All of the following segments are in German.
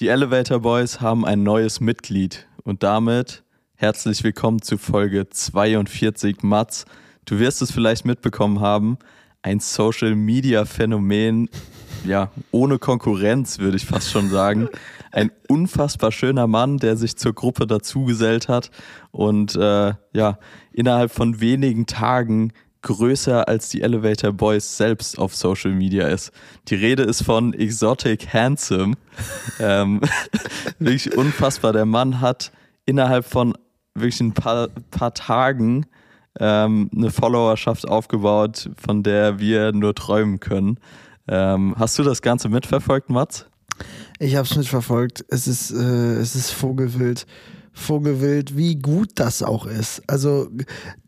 Die Elevator Boys haben ein neues Mitglied und damit herzlich willkommen zu Folge 42. Mats, du wirst es vielleicht mitbekommen haben, ein Social Media Phänomen, ja, ohne Konkurrenz würde ich fast schon sagen. Ein unfassbar schöner Mann, der sich zur Gruppe dazugesellt hat und äh, ja, innerhalb von wenigen Tagen größer als die Elevator Boys selbst auf Social Media ist. Die Rede ist von Exotic Handsome. ähm, wirklich unfassbar. Der Mann hat innerhalb von wirklich ein paar, paar Tagen ähm, eine Followerschaft aufgebaut, von der wir nur träumen können. Ähm, hast du das Ganze mitverfolgt, Mats? Ich habe es mitverfolgt. Es ist, äh, es ist Vogelwild. Vogelwild, wie gut das auch ist. Also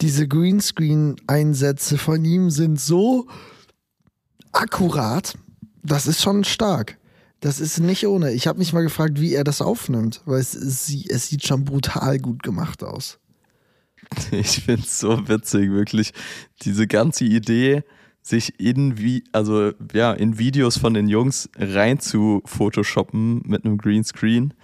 diese Greenscreen-Einsätze von ihm sind so akkurat. Das ist schon stark. Das ist nicht ohne. Ich habe mich mal gefragt, wie er das aufnimmt, weil es, es, sieht schon brutal gut gemacht aus. Ich finde es so witzig, wirklich. Diese ganze Idee, sich in also ja in Videos von den Jungs rein zu photoshoppen mit einem Greenscreen.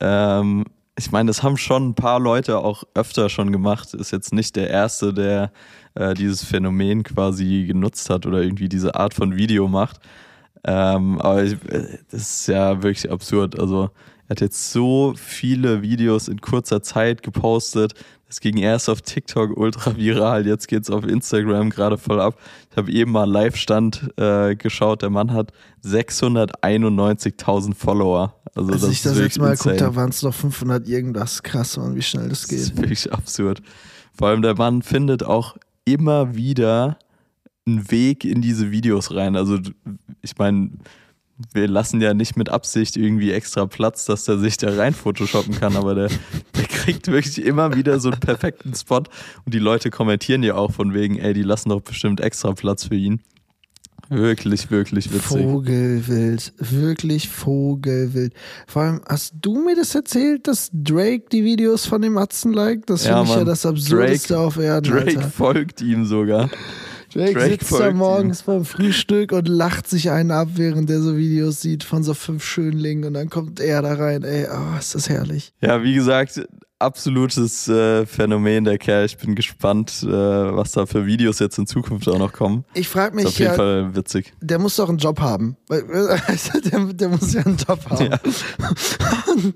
Ähm, ich meine, das haben schon ein paar Leute auch öfter schon gemacht. Ist jetzt nicht der erste, der äh, dieses Phänomen quasi genutzt hat oder irgendwie diese Art von Video macht. Ähm, aber ich, äh, das ist ja wirklich absurd. Also er hat jetzt so viele Videos in kurzer Zeit gepostet. Es ging erst auf TikTok ultra viral, jetzt geht es auf Instagram gerade voll ab. Ich habe eben mal Live-Stand äh, geschaut. Der Mann hat 691.000 Follower. Also Als das ich das jetzt mal insane. geguckt habe, waren es noch 500 irgendwas. Krass, Mann, wie schnell das Das geht. ist wirklich absurd. Vor allem der Mann findet auch immer wieder einen Weg in diese Videos rein. Also ich meine, wir lassen ja nicht mit Absicht irgendwie extra Platz, dass der sich da rein photoshoppen kann, aber der, der kriegt wirklich immer wieder so einen perfekten Spot und die Leute kommentieren ja auch von wegen, ey, die lassen doch bestimmt extra Platz für ihn. Wirklich, wirklich witzig. Vogelwild, wirklich Vogelwild. Vor allem, hast du mir das erzählt, dass Drake die Videos von dem Atzen liked? Das Ja, finde ich ja das Absurdeste Drake- auf Erden. Drake Alter. folgt ihm sogar. Drake, Drake sitzt da morgens beim Frühstück und lacht sich einen ab, während er so Videos sieht von so fünf Schönlingen und dann kommt er da rein. Ey, oh, ist das herrlich. Ja, wie gesagt, absolutes äh, Phänomen der Kerl. Ich bin gespannt, äh, was da für Videos jetzt in Zukunft auch noch kommen. Ich frage Ist mich auf jeden ja, Fall witzig. der muss doch einen Job haben. Also der, der muss ja einen Job haben. Ja.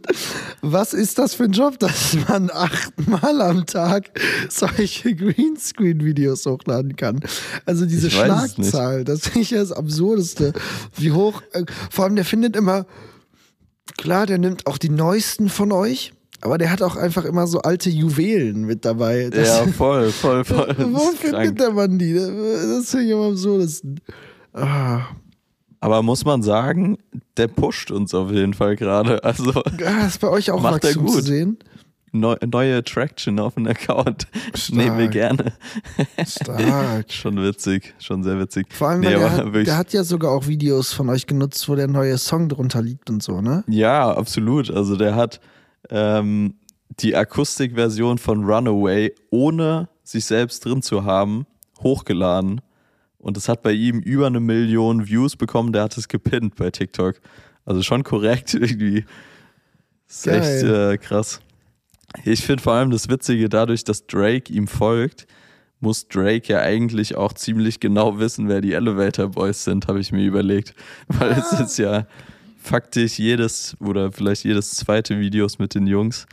Was ist das für ein Job, dass man achtmal am Tag solche Greenscreen-Videos hochladen kann? Also diese. Schlagzahl, das finde ich ja das Absurdeste. Wie hoch, äh, vor allem der findet immer, klar, der nimmt auch die neuesten von euch, aber der hat auch einfach immer so alte Juwelen mit dabei. Das, Ja, voll, voll, voll. Wo findet krank. der Mann die? Das finde ich am absurdesten. Ah. Aber muss man sagen, der pusht uns auf jeden Fall gerade. Also Ah, ist bei euch auch Macht Wachstum zu gut. sehen? neu, neue Traction auf dem Account. Nehmen wir gerne. Stark. Schon witzig, schon sehr witzig. Vor allem, Nee, weil der, hat, der hat ja sogar auch Videos von euch genutzt, wo der neue Song drunter liegt und so, ne? Ja, absolut. Also der hat ähm, die Akustikversion von Runaway, ohne sich selbst drin zu haben, hochgeladen. Und es hat bei ihm über eine Million Views bekommen. Der hat es gepinnt bei TikTok. Also schon korrekt irgendwie. ist Geil. echt äh, krass. Ich finde vor allem das Witzige, dadurch, dass Drake ihm folgt, muss Drake ja eigentlich auch ziemlich genau wissen, wer die Elevator Boys sind, habe ich mir überlegt. Weil es ist ja faktisch jedes oder vielleicht jedes zweite Videos mit den Jungs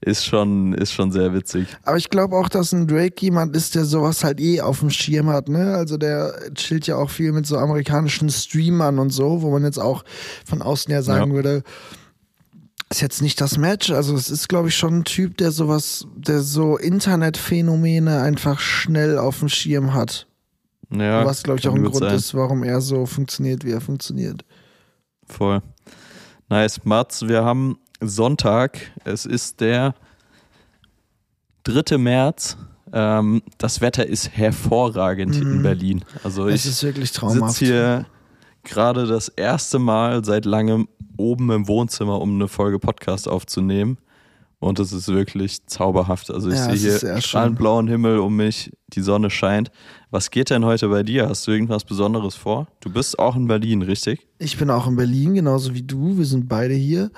ist schon, ist schon sehr witzig. Aber ich glaube auch, dass ein Drake jemand ist, der sowas halt eh auf dem Schirm hat, ne? Also der chillt ja auch viel mit so amerikanischen Streamern und so, wo man jetzt auch von außen her sagen Ja. würde, ist jetzt nicht das Match. Also es ist, glaube ich, schon ein Typ, der sowas, der so Internetphänomene einfach schnell auf dem Schirm hat. Ja, was, glaube ich, auch ein Grund sein. ist, warum er so funktioniert, wie er funktioniert. Voll. Nice. Mats, wir haben Sonntag. Es ist der 3. März. Ähm, das Wetter ist hervorragend in Mhm. Berlin. Also Es ich sitze hier gerade das erste Mal seit langem oben im Wohnzimmer, um eine Folge Podcast aufzunehmen. Und es ist wirklich zauberhaft. Also ich Ja, sehe hier strahlend blauen Himmel um mich, die Sonne scheint. Was geht denn heute bei dir? Hast du irgendwas Besonderes vor? Du bist auch in Berlin, richtig? Ich bin auch in Berlin, genauso wie du. Wir sind beide hier.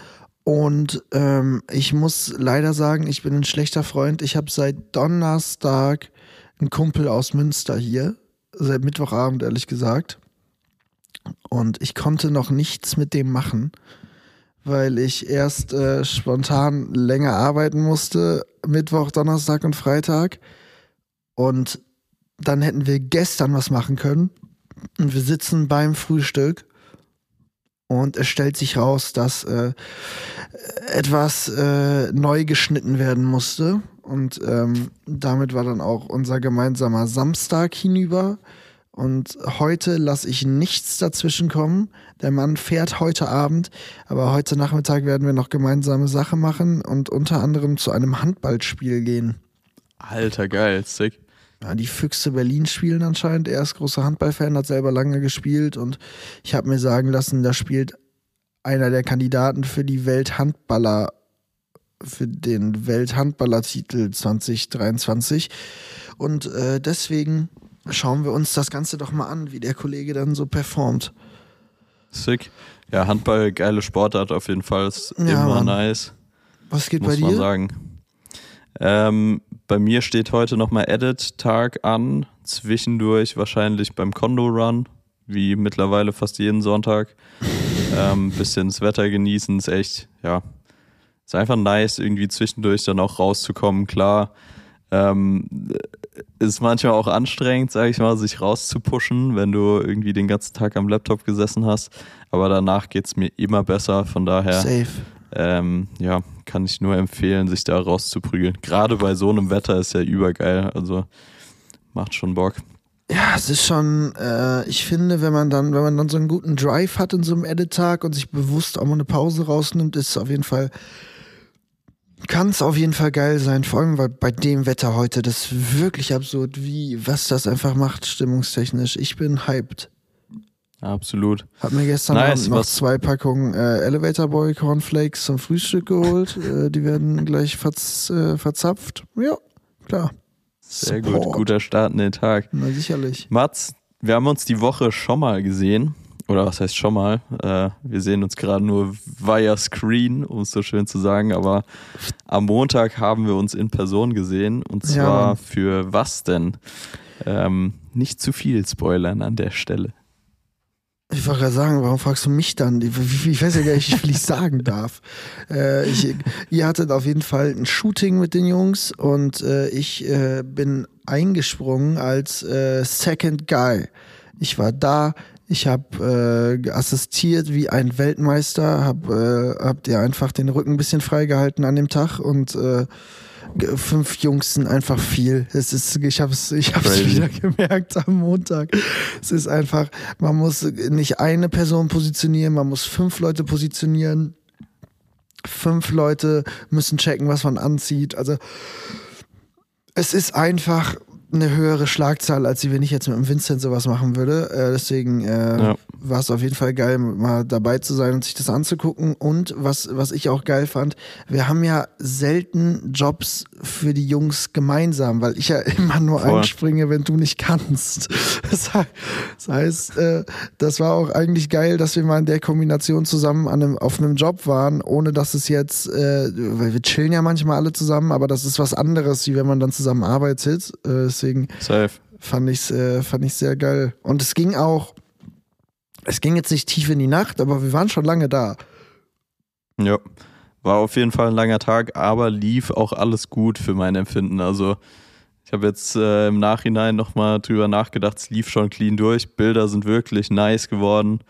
Und ähm, ich muss leider sagen, ich bin ein schlechter Freund. Ich habe seit Donnerstag einen Kumpel aus Münster hier. Seit Mittwochabend, ehrlich gesagt. Und ich konnte noch nichts mit dem machen, weil ich erst äh, spontan länger arbeiten musste. Mittwoch, Donnerstag und Freitag. Und dann hätten wir gestern was machen können. Und wir sitzen beim Frühstück. Und es stellt sich raus, dass äh, etwas äh, neu geschnitten werden musste. Und ähm, damit war dann auch unser gemeinsamer Samstag hinüber. Und heute lasse ich nichts dazwischen kommen. Der Mann fährt heute Abend, aber heute Nachmittag werden wir noch gemeinsame Sache machen und unter anderem zu einem Handballspiel gehen. Alter, geil, sick. Ja, die Füchse Berlin spielen anscheinend. Er ist großer Handballfan, hat selber lange gespielt und ich habe mir sagen lassen, da spielt einer der Kandidaten für die Welthandballer, für den Welthandballertitel 2023. Und äh, deswegen schauen wir uns das Ganze doch mal an, wie der Kollege dann so performt. Sick. Ja, Handball, geile Sportart auf jeden Fall. Ist Ja, immer Mann. nice, Was geht muss bei man dir? sagen. Ähm, bei mir steht heute nochmal Edit-Tag an. Zwischendurch wahrscheinlich beim Kondo-Run, wie mittlerweile fast jeden Sonntag. Ähm, bisschen das Wetter genießen, ist echt, ja, ist einfach nice, irgendwie zwischendurch dann auch rauszukommen. Klar, ähm, ist manchmal auch anstrengend, sage ich mal, sich rauszupushen, wenn du irgendwie den ganzen Tag am Laptop gesessen hast. Aber danach geht's mir immer besser. Von daher, Safe. ähm, ja, kann ich nur empfehlen, sich da rauszuprügeln. Gerade bei so einem Wetter ist ja übergeil. Also macht schon Bock. Ja, es ist schon, äh, ich finde, wenn man dann, wenn man dann so einen guten Drive hat in so einem Edit-Tag und sich bewusst auch mal eine Pause rausnimmt, ist es auf jeden Fall, kann es auf jeden Fall geil sein. Vor allem weil bei dem Wetter heute, das ist wirklich absurd, wie, was das einfach macht, stimmungstechnisch. Ich bin hyped. Absolut. Hab mir gestern Nice, Abend noch zwei Packungen äh, Elevator Boy Cornflakes zum Frühstück geholt. äh, die werden gleich verz, äh, verzapft. Ja, klar. Sehr gut. Support. Guter Start in den Tag. Na sicherlich. Mats, wir haben uns die Woche schon mal gesehen. Oder was heißt schon mal? Äh, wir sehen uns gerade nur via Screen, um es so schön zu sagen. Aber am Montag haben wir uns in Person gesehen. Und Ja, zwar Mann. für was denn? Ähm, nicht zu viel spoilern an der Stelle. Ich wollte gerade sagen, warum fragst du mich dann? Ich, weiß ja gar nicht, wie viel ich sagen darf. Äh, ich, ihr hattet auf jeden Fall ein Shooting mit den Jungs und äh, ich äh, bin eingesprungen als äh, Second Guy. Ich war da, ich habe äh, assistiert wie ein Weltmeister, hab, äh, hab dir einfach den Rücken ein bisschen freigehalten an dem Tag und äh, fünf Jungs sind einfach viel. Es ist, ich habe es ich hab's Crazy. wieder gemerkt am Montag. Es ist einfach, man muss nicht eine Person positionieren, man muss fünf Leute positionieren. Fünf Leute müssen checken, was man anzieht. Also es ist einfach eine höhere Schlagzahl, als wenn ich jetzt mit dem Vincent sowas machen würde. Äh, deswegen äh, Ja. war es auf jeden Fall geil, mal dabei zu sein und sich das anzugucken. Und was, was ich auch geil fand, wir haben ja selten Jobs für die Jungs gemeinsam, weil ich ja immer nur Voll. einspringe, wenn du nicht kannst. Das heißt, äh, das war auch eigentlich geil, dass wir mal in der Kombination zusammen an einem, auf einem Job waren, ohne dass es jetzt, äh, weil wir chillen ja manchmal alle zusammen, aber das ist was anderes, wie wenn man dann zusammen arbeitet. Äh, deswegen Safe. fand ich äh, fand ich sehr geil. Und es ging auch, es ging jetzt nicht tief in die Nacht, aber wir waren schon lange da. Ja, war auf jeden Fall ein langer Tag, aber lief auch alles gut für mein Empfinden. Also ich habe jetzt äh, im Nachhinein nochmal drüber nachgedacht, es lief schon clean durch. Bilder sind wirklich nice geworden.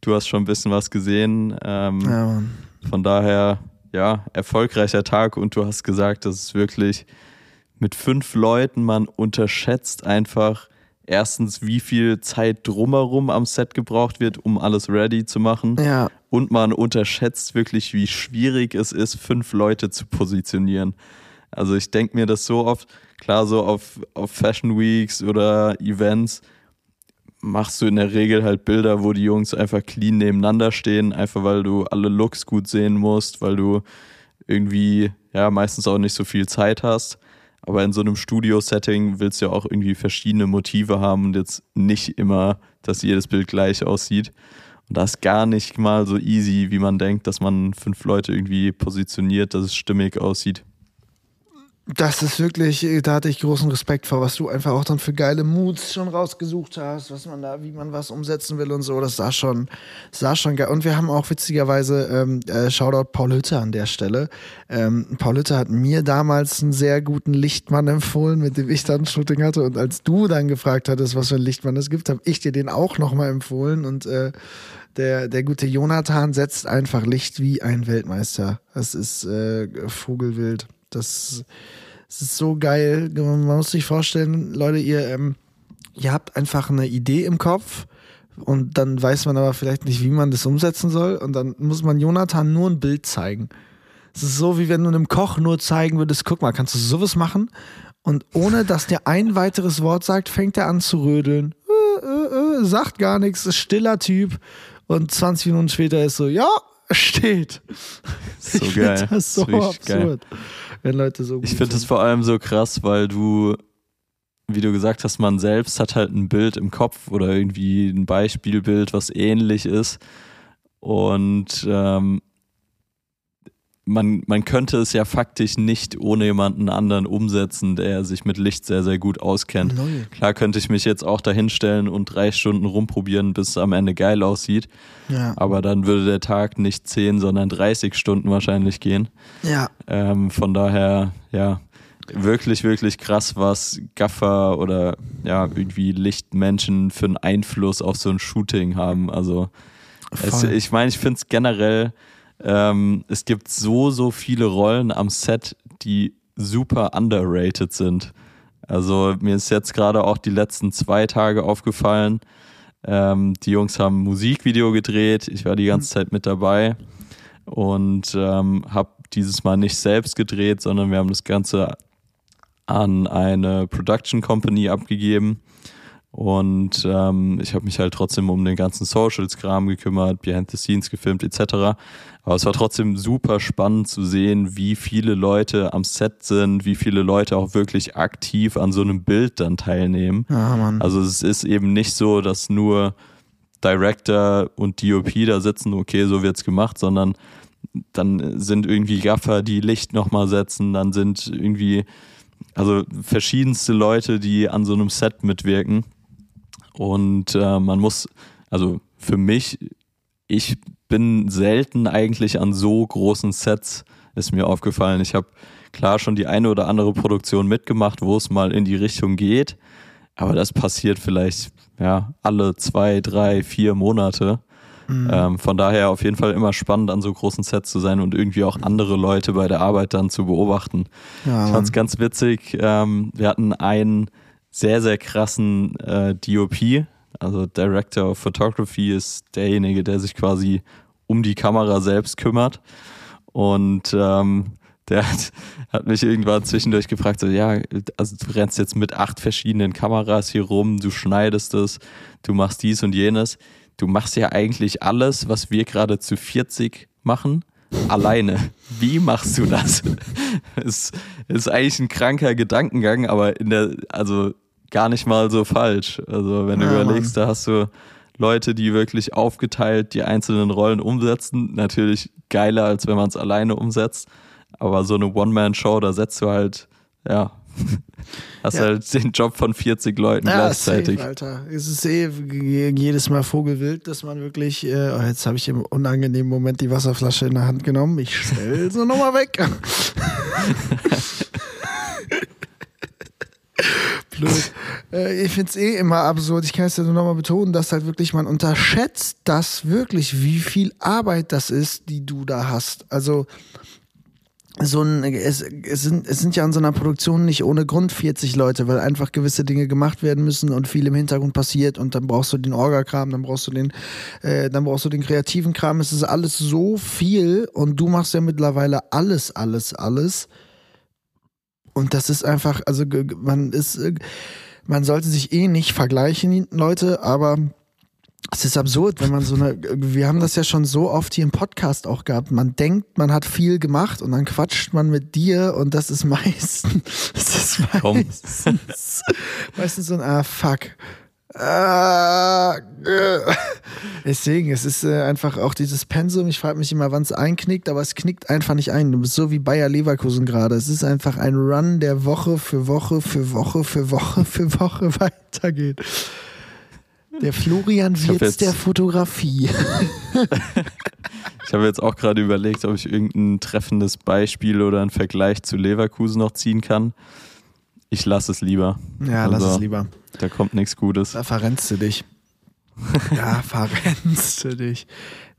Du hast schon ein bisschen was gesehen. Ähm, Ja, Mann. Von daher, ja, erfolgreicher Tag und du hast gesagt, dass es wirklich mit fünf Leuten, man unterschätzt einfach erstens, wie viel Zeit drumherum am Set gebraucht wird, um alles ready zu machen. Ja, Und man unterschätzt wirklich, wie schwierig es ist, fünf Leute zu positionieren. Also ich denke mir das so oft, klar, so auf, auf Fashion Weeks oder Events machst du in der Regel halt Bilder, wo die Jungs einfach clean nebeneinander stehen, einfach weil du alle Looks gut sehen musst, weil du irgendwie ja meistens auch nicht so viel Zeit hast. Aber in so einem Studio-Setting willst du ja auch irgendwie verschiedene Motive haben und jetzt nicht immer, dass jedes Bild gleich aussieht. Und das ist gar nicht mal so easy, wie man denkt, dass man fünf Leute irgendwie positioniert, dass es stimmig aussieht. Das ist wirklich, da hatte ich großen Respekt vor, was du einfach auch dann für geile Moods schon rausgesucht hast, was man da, wie man was umsetzen will und so. Das sah schon, sah schon geil. Und wir haben auch witzigerweise, ähm, äh, Shoutout Paul Hütte an der Stelle. Ähm, Paul Hütte hat mir damals einen sehr guten Lichtmann empfohlen, mit dem ich dann ein Shooting hatte. Und als du dann gefragt hattest, was für ein Lichtmann es gibt, habe ich dir den auch nochmal empfohlen. Und äh, der, der gute Jonathan setzt einfach Licht wie ein Weltmeister. Das ist äh, Vogelwild. Das, das, ist so geil. Man muss sich vorstellen, Leute, ihr, ähm, ihr habt einfach eine Idee im Kopf und dann weiß man aber vielleicht nicht, wie man das umsetzen soll. Und dann muss man Jonathan nur ein Bild zeigen. Es ist so, wie wenn du einem Koch nur zeigen würdest, guck mal, kannst du sowas machen? Und ohne dass der ein weiteres Wort sagt, fängt er an zu rödeln. Äh, äh, äh, sagt gar nichts, ist stiller Typ. Und 20 Minuten später ist so, ja, steht. So ich geil. Das so das absurd. Geil wenn Leute so. Ich finde das vor allem so krass, weil du, wie du gesagt hast, man selbst hat halt ein Bild im Kopf oder irgendwie ein Beispielbild, was ähnlich ist. Und ähm, man, man könnte es ja faktisch nicht ohne jemanden anderen umsetzen, der sich mit Licht sehr, sehr gut auskennt. Neue. Klar könnte ich mich jetzt auch dahinstellen und drei Stunden rumprobieren, bis es am Ende geil aussieht. Ja. Aber dann würde der Tag nicht zehn, sondern 30 Stunden wahrscheinlich gehen. Ja. Ähm, von daher, ja, wirklich, wirklich krass, was Gaffer oder ja, irgendwie Lichtmenschen für einen Einfluss auf so ein Shooting haben. Also, es, ich meine, ich finde es generell ähm, es gibt so, so viele Rollen am Set, die super underrated sind. Also mir ist jetzt gerade auch die letzten zwei Tage aufgefallen. Ähm, die Jungs haben ein Musikvideo gedreht. Ich war die ganze Zeit mit dabei und ähm, habe dieses Mal nicht selbst gedreht, sondern wir haben das Ganze an eine Production Company abgegeben. Und ähm, ich habe mich halt trotzdem um den ganzen Socials-Kram gekümmert, Behind the Scenes gefilmt etc. Aber es war trotzdem super spannend zu sehen, wie viele Leute am Set sind, wie viele Leute auch wirklich aktiv an so einem Bild dann teilnehmen. Ja, also es ist eben nicht so, dass nur Director und DOP da sitzen, okay, so wird's gemacht, sondern dann sind irgendwie Gaffer, die Licht nochmal setzen, dann sind irgendwie, also verschiedenste Leute, die an so einem Set mitwirken. Und äh, man muss, also für mich, ich bin selten eigentlich an so großen Sets, ist mir aufgefallen. Ich habe klar schon die eine oder andere Produktion mitgemacht, wo es mal in die Richtung geht, aber das passiert vielleicht ja alle zwei, drei, vier Monate. Mhm. Ähm, von daher auf jeden Fall immer spannend, an so großen Sets zu sein und irgendwie auch andere Leute bei der Arbeit dann zu beobachten. Ja, ich fand es ganz witzig. Ähm, wir hatten einen sehr, sehr krassen äh, DOP, also Director of Photography ist derjenige, der sich quasi um die Kamera selbst kümmert. Und ähm, der hat, hat mich irgendwann zwischendurch gefragt, so, ja, also du rennst jetzt mit acht verschiedenen Kameras hier rum, du schneidest es, du machst dies und jenes. Du machst ja eigentlich alles, was wir gerade zu 40 machen, alleine. Wie machst du das? ist, ist eigentlich ein kranker Gedankengang, aber in der, also gar nicht mal so falsch. Also wenn du ja, überlegst, Mann. da hast du Leute, die wirklich aufgeteilt die einzelnen Rollen umsetzen. Natürlich geiler, als wenn man es alleine umsetzt. Aber so eine One-Man-Show, da setzt du halt, ja, hast ja. halt den Job von 40 Leuten ja, gleichzeitig. Safe, Alter. Es ist eh jedes Mal Vogelwild, dass man wirklich, äh, oh, jetzt habe ich im unangenehmen Moment die Wasserflasche in der Hand genommen. Ich stell sie nochmal weg. Blöd. Äh, ich finde es eh immer absurd. Ich kann es ja nur nochmal betonen, dass halt wirklich man unterschätzt das wirklich, wie viel Arbeit das ist, die du da hast. Also so ein, es, es, sind, es sind ja an so einer Produktion nicht ohne Grund 40 Leute, weil einfach gewisse Dinge gemacht werden müssen und viel im Hintergrund passiert und dann brauchst du den Orga-Kram, dann brauchst du den, äh, dann brauchst du den kreativen Kram. Es ist alles so viel und du machst ja mittlerweile alles, alles, alles. Und das ist einfach, also man ist, man sollte sich eh nicht vergleichen, Leute, aber Es ist absurd, wenn man so eine, wir haben das ja schon so oft hier im Podcast auch gehabt. Man denkt, man hat viel gemacht und dann quatscht man mit dir und das ist meistens, das ist meistens, meistens so ein, ah, fuck. Ah, äh. Deswegen, es ist äh, einfach auch dieses Pensum. Ich frage mich immer, wann es einknickt, aber es knickt einfach nicht ein. Du bist so wie Bayer Leverkusen gerade. Es ist einfach ein Run, der Woche für Woche für Woche für Woche für Woche weitergeht. Der Florian Wirtz der Fotografie. ich habe jetzt auch gerade überlegt, ob ich irgendein treffendes Beispiel oder einen Vergleich zu Leverkusen noch ziehen kann. Ich lasse es lieber. Ja, also, lass es lieber. Da kommt nichts Gutes. Da verrennst du dich. da verrennst du dich.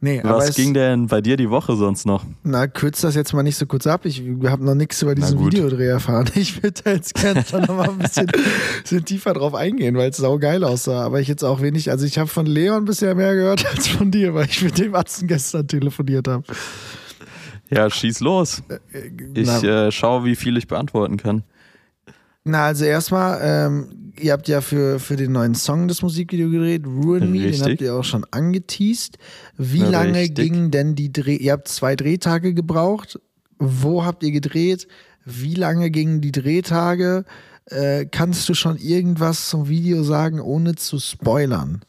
Nee, Was ging denn bei dir die Woche sonst noch? Na, kürz das jetzt mal nicht so kurz ab. Ich habe noch nichts über diesen Videodreh erfahren. Ich würde jetzt gerne schon noch mal ein bisschen, bisschen tiefer drauf eingehen, weil es sau geil aussah. Aber ich jetzt auch wenig, also ich habe von Leon bisher mehr gehört als von dir, weil ich mit dem Atzen gestern telefoniert habe. Ja, schieß los. Äh, äh, ich äh, schaue, wie viel ich beantworten kann. Na, also erstmal, ähm, ihr habt ja für, für den neuen Song das Musikvideo gedreht, Ruin Me, den habt ihr auch schon angeteased. Wie ja, lange richtig. gingen denn die Dreh, ihr habt zwei Drehtage gebraucht, wo habt ihr gedreht? Wie lange gingen die Drehtage? Äh, kannst du schon irgendwas zum Video sagen, ohne zu spoilern?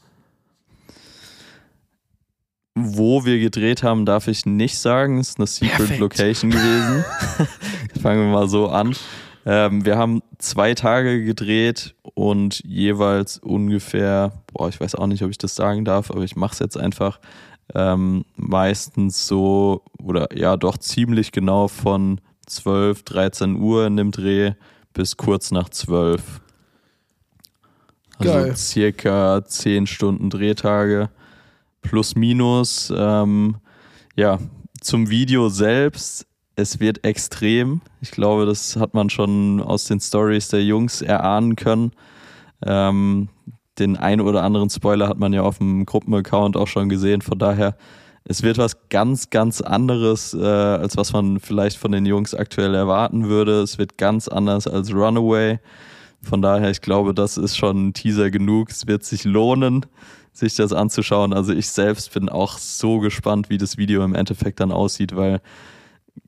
Wo wir gedreht haben, darf ich nicht sagen. Es ist eine Secret Perfekt. Location gewesen. Fangen wir mal so an. Ähm, wir haben zwei Tage gedreht und jeweils ungefähr, boah, ich weiß auch nicht, ob ich das sagen darf, aber ich mache es jetzt einfach. Ähm, meistens so, oder ja, doch ziemlich genau von 12, 13 Uhr in dem Dreh bis kurz nach 12. Also Geil. circa 10 Stunden Drehtage plus minus. Ähm, ja, zum Video selbst es wird extrem. Ich glaube, das hat man schon aus den Stories der Jungs erahnen können. Ähm, den ein oder anderen Spoiler hat man ja auf dem Gruppenaccount auch schon gesehen. Von daher, es wird was ganz, ganz anderes, äh, als was man vielleicht von den Jungs aktuell erwarten würde. Es wird ganz anders als Runaway. Von daher, ich glaube, das ist schon ein Teaser genug. Es wird sich lohnen, sich das anzuschauen. Also ich selbst bin auch so gespannt, wie das Video im Endeffekt dann aussieht, weil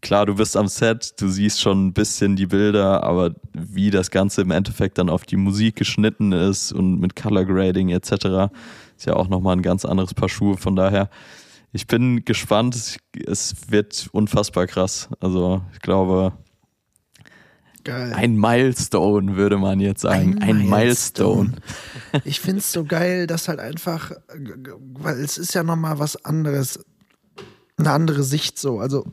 klar, du bist am Set, du siehst schon ein bisschen die Bilder, aber wie das Ganze im Endeffekt dann auf die Musik geschnitten ist und mit Color Grading etc. ist ja auch nochmal ein ganz anderes Paar Schuhe. Von daher, ich bin gespannt. Es wird unfassbar krass. Also ich glaube, Geil. Ein Milestone, würde man jetzt sagen. Ein, ein Milestone. Milestone. Ich finde es so geil, dass halt einfach, weil es ist ja nochmal was anderes, eine andere Sicht so. Also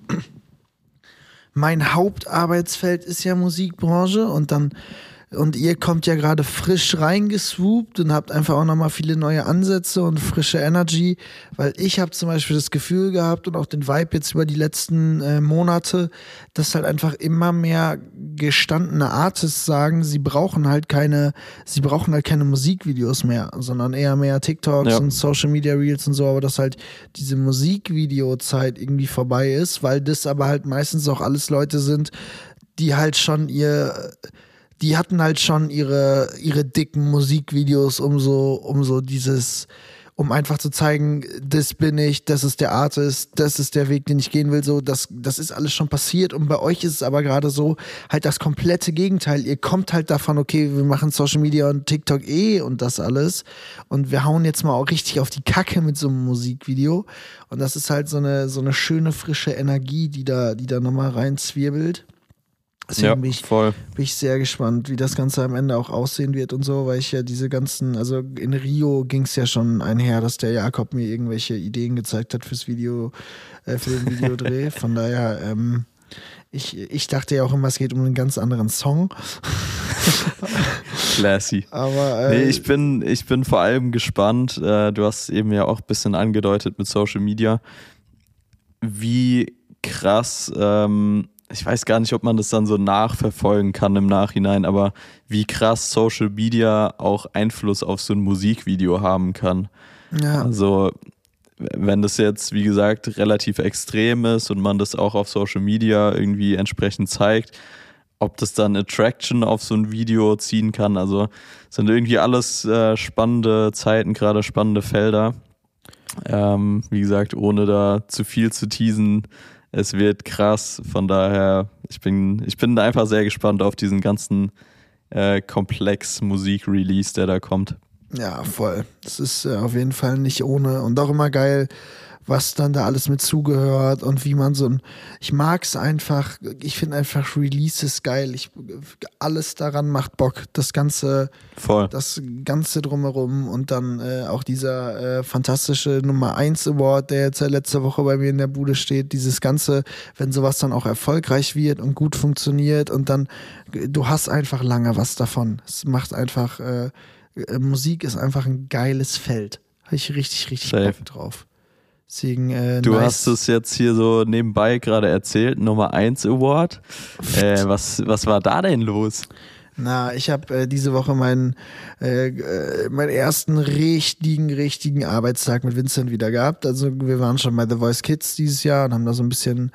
mein Hauptarbeitsfeld ist ja Musikbranche und dann und ihr kommt ja gerade frisch reingeswoopt und habt einfach auch nochmal viele neue Ansätze und frische Energy, weil ich habe zum Beispiel das Gefühl gehabt und auch den Vibe jetzt über die letzten äh, Monate, dass halt einfach immer mehr gestandene Artists sagen, sie brauchen halt keine, sie brauchen halt keine Musikvideos mehr, sondern eher mehr TikToks ja. und Social Media Reels und so, aber dass halt diese Musikvideo-Zeit irgendwie vorbei ist, weil das aber halt meistens auch alles Leute sind, die halt schon ihr die hatten halt schon ihre, ihre dicken Musikvideos, um so, um so dieses, um einfach zu zeigen, das bin ich, das ist der Artist, das ist der Weg, den ich gehen will. So, das, das ist alles schon passiert. Und bei euch ist es aber gerade so, halt das komplette Gegenteil. Ihr kommt halt davon, okay, wir machen Social Media und TikTok eh und das alles. Und wir hauen jetzt mal auch richtig auf die Kacke mit so einem Musikvideo. Und das ist halt so eine, so eine schöne, frische Energie, die da, die da nochmal reinzwirbelt. Deswegen ja, bin, ich, voll. bin ich sehr gespannt, wie das Ganze am Ende auch aussehen wird und so, weil ich ja diese ganzen, also in Rio ging es ja schon einher, dass der Jakob mir irgendwelche Ideen gezeigt hat fürs Video, äh, für den Videodreh. Von daher, ähm, ich, ich dachte ja auch immer, es geht um einen ganz anderen Song. Classy. Aber äh, nee, ich bin, ich bin vor allem gespannt. Äh, du hast eben ja auch ein bisschen angedeutet mit Social Media, wie krass ähm, ich weiß gar nicht, ob man das dann so nachverfolgen kann im Nachhinein, aber wie krass Social Media auch Einfluss auf so ein Musikvideo haben kann. Ja. Also, wenn das jetzt, wie gesagt, relativ extrem ist und man das auch auf Social Media irgendwie entsprechend zeigt, ob das dann Attraction auf so ein Video ziehen kann. Also sind irgendwie alles äh, spannende Zeiten, gerade spannende Felder. Ähm, wie gesagt, ohne da zu viel zu teasen, es wird krass. Von daher, ich bin, ich bin einfach sehr gespannt auf diesen ganzen äh, Komplex Musik-Release, der da kommt. Ja, voll. Das ist äh, auf jeden Fall nicht ohne und auch immer geil, was dann da alles mit zugehört und wie man so ein. Ich mag es einfach, ich finde einfach Releases geil. Ich, alles daran macht Bock. Das ganze, Voll. das ganze drumherum und dann äh, auch dieser äh, fantastische Nummer 1 Award, der jetzt äh, letzte Woche bei mir in der Bude steht. Dieses ganze, wenn sowas dann auch erfolgreich wird und gut funktioniert und dann, du hast einfach lange was davon. Es macht einfach, äh, äh, Musik ist einfach ein geiles Feld. Habe ich richtig, richtig Safe. Bock drauf. Deswegen, äh, Du nice. hast es jetzt hier so nebenbei gerade erzählt, Nummer 1 Award. Äh, was, was war da denn los? Na, ich habe äh, diese Woche meinen, äh, äh, meinen ersten richtigen, richtigen Arbeitstag mit Vincent wieder gehabt. Also wir waren schon bei The Voice Kids dieses Jahr und haben da so ein bisschen,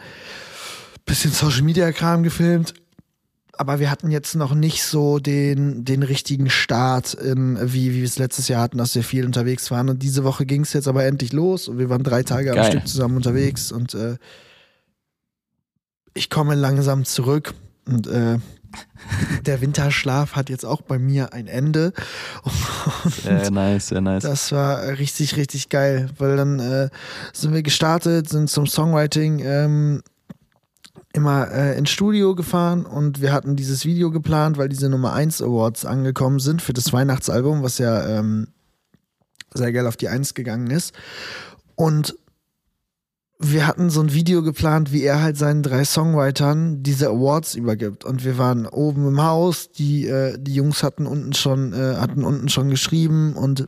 bisschen Social Media Kram gefilmt. Aber wir hatten jetzt noch nicht so den, den richtigen Start, in, wie, wie wir es letztes Jahr hatten, dass wir viel unterwegs waren. Und diese Woche ging es jetzt aber endlich los und wir waren drei Tage am Geil. Stück zusammen unterwegs und äh, ich komme langsam zurück und äh, der Winterschlaf hat jetzt auch bei mir ein Ende. Sehr nice, sehr nice. das war richtig, richtig geil, weil dann äh, sind wir gestartet, sind zum Songwriting ähm, immer äh, ins Studio gefahren und wir hatten dieses Video geplant, weil diese Nummer 1 Awards angekommen sind für das Weihnachtsalbum, was ja ähm, sehr geil auf die 1 gegangen ist. Und wir hatten so ein Video geplant, wie er halt seinen drei Songwritern diese Awards übergibt. Und wir waren oben im Haus, die, äh, die Jungs hatten unten schon, äh, hatten unten schon geschrieben und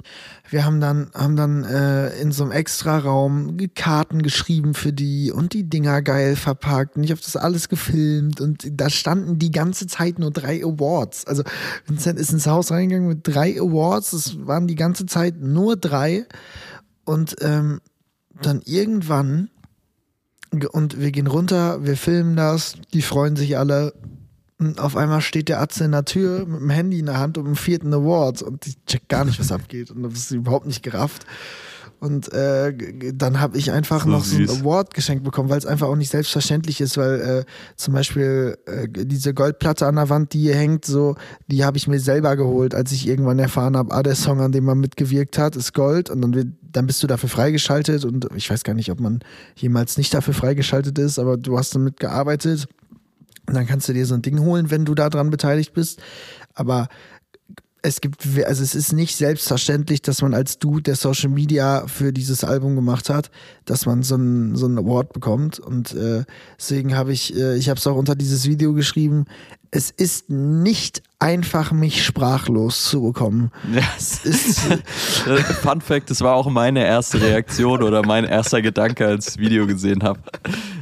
wir haben dann, haben dann äh, in so einem Extra-Raum Karten geschrieben für die und die Dinger geil verpackt. Und ich habe das alles gefilmt und da standen die ganze Zeit nur drei Awards. Also Vincent ist ins Haus reingegangen mit drei Awards. Es waren die ganze Zeit nur drei. Und ähm, dann irgendwann und wir gehen runter, wir filmen das, die freuen sich alle. Und auf einmal steht der Atze in der Tür mit dem Handy in der Hand um den vierten Award und ich check gar nicht, was abgeht und das ist überhaupt nicht gerafft. Und äh, dann habe ich einfach So noch so ein süß. Award geschenkt bekommen, weil es einfach auch nicht selbstverständlich ist, weil äh, zum Beispiel äh, diese Goldplatte an der Wand, die hier hängt, so, die habe ich mir selber geholt, als ich irgendwann erfahren habe, ah, der Song, an dem man mitgewirkt hat, ist Gold und dann, wird, dann bist du dafür freigeschaltet und ich weiß gar nicht, ob man jemals nicht dafür freigeschaltet ist, aber du hast damit gearbeitet und dann kannst du dir so ein Ding holen, wenn du daran beteiligt bist. Aber es gibt, also es ist nicht selbstverständlich, dass man als Dude, der Social Media für dieses Album gemacht hat, dass man so einen so Award bekommt. Und äh, deswegen habe ich, äh, ich habe es auch unter dieses Video geschrieben. Es ist nicht einfach, mich sprachlos zu bekommen. Ja. Es ist, Fun Fact, das war auch meine erste Reaktion oder mein erster Gedanke, als ich das Video gesehen habe.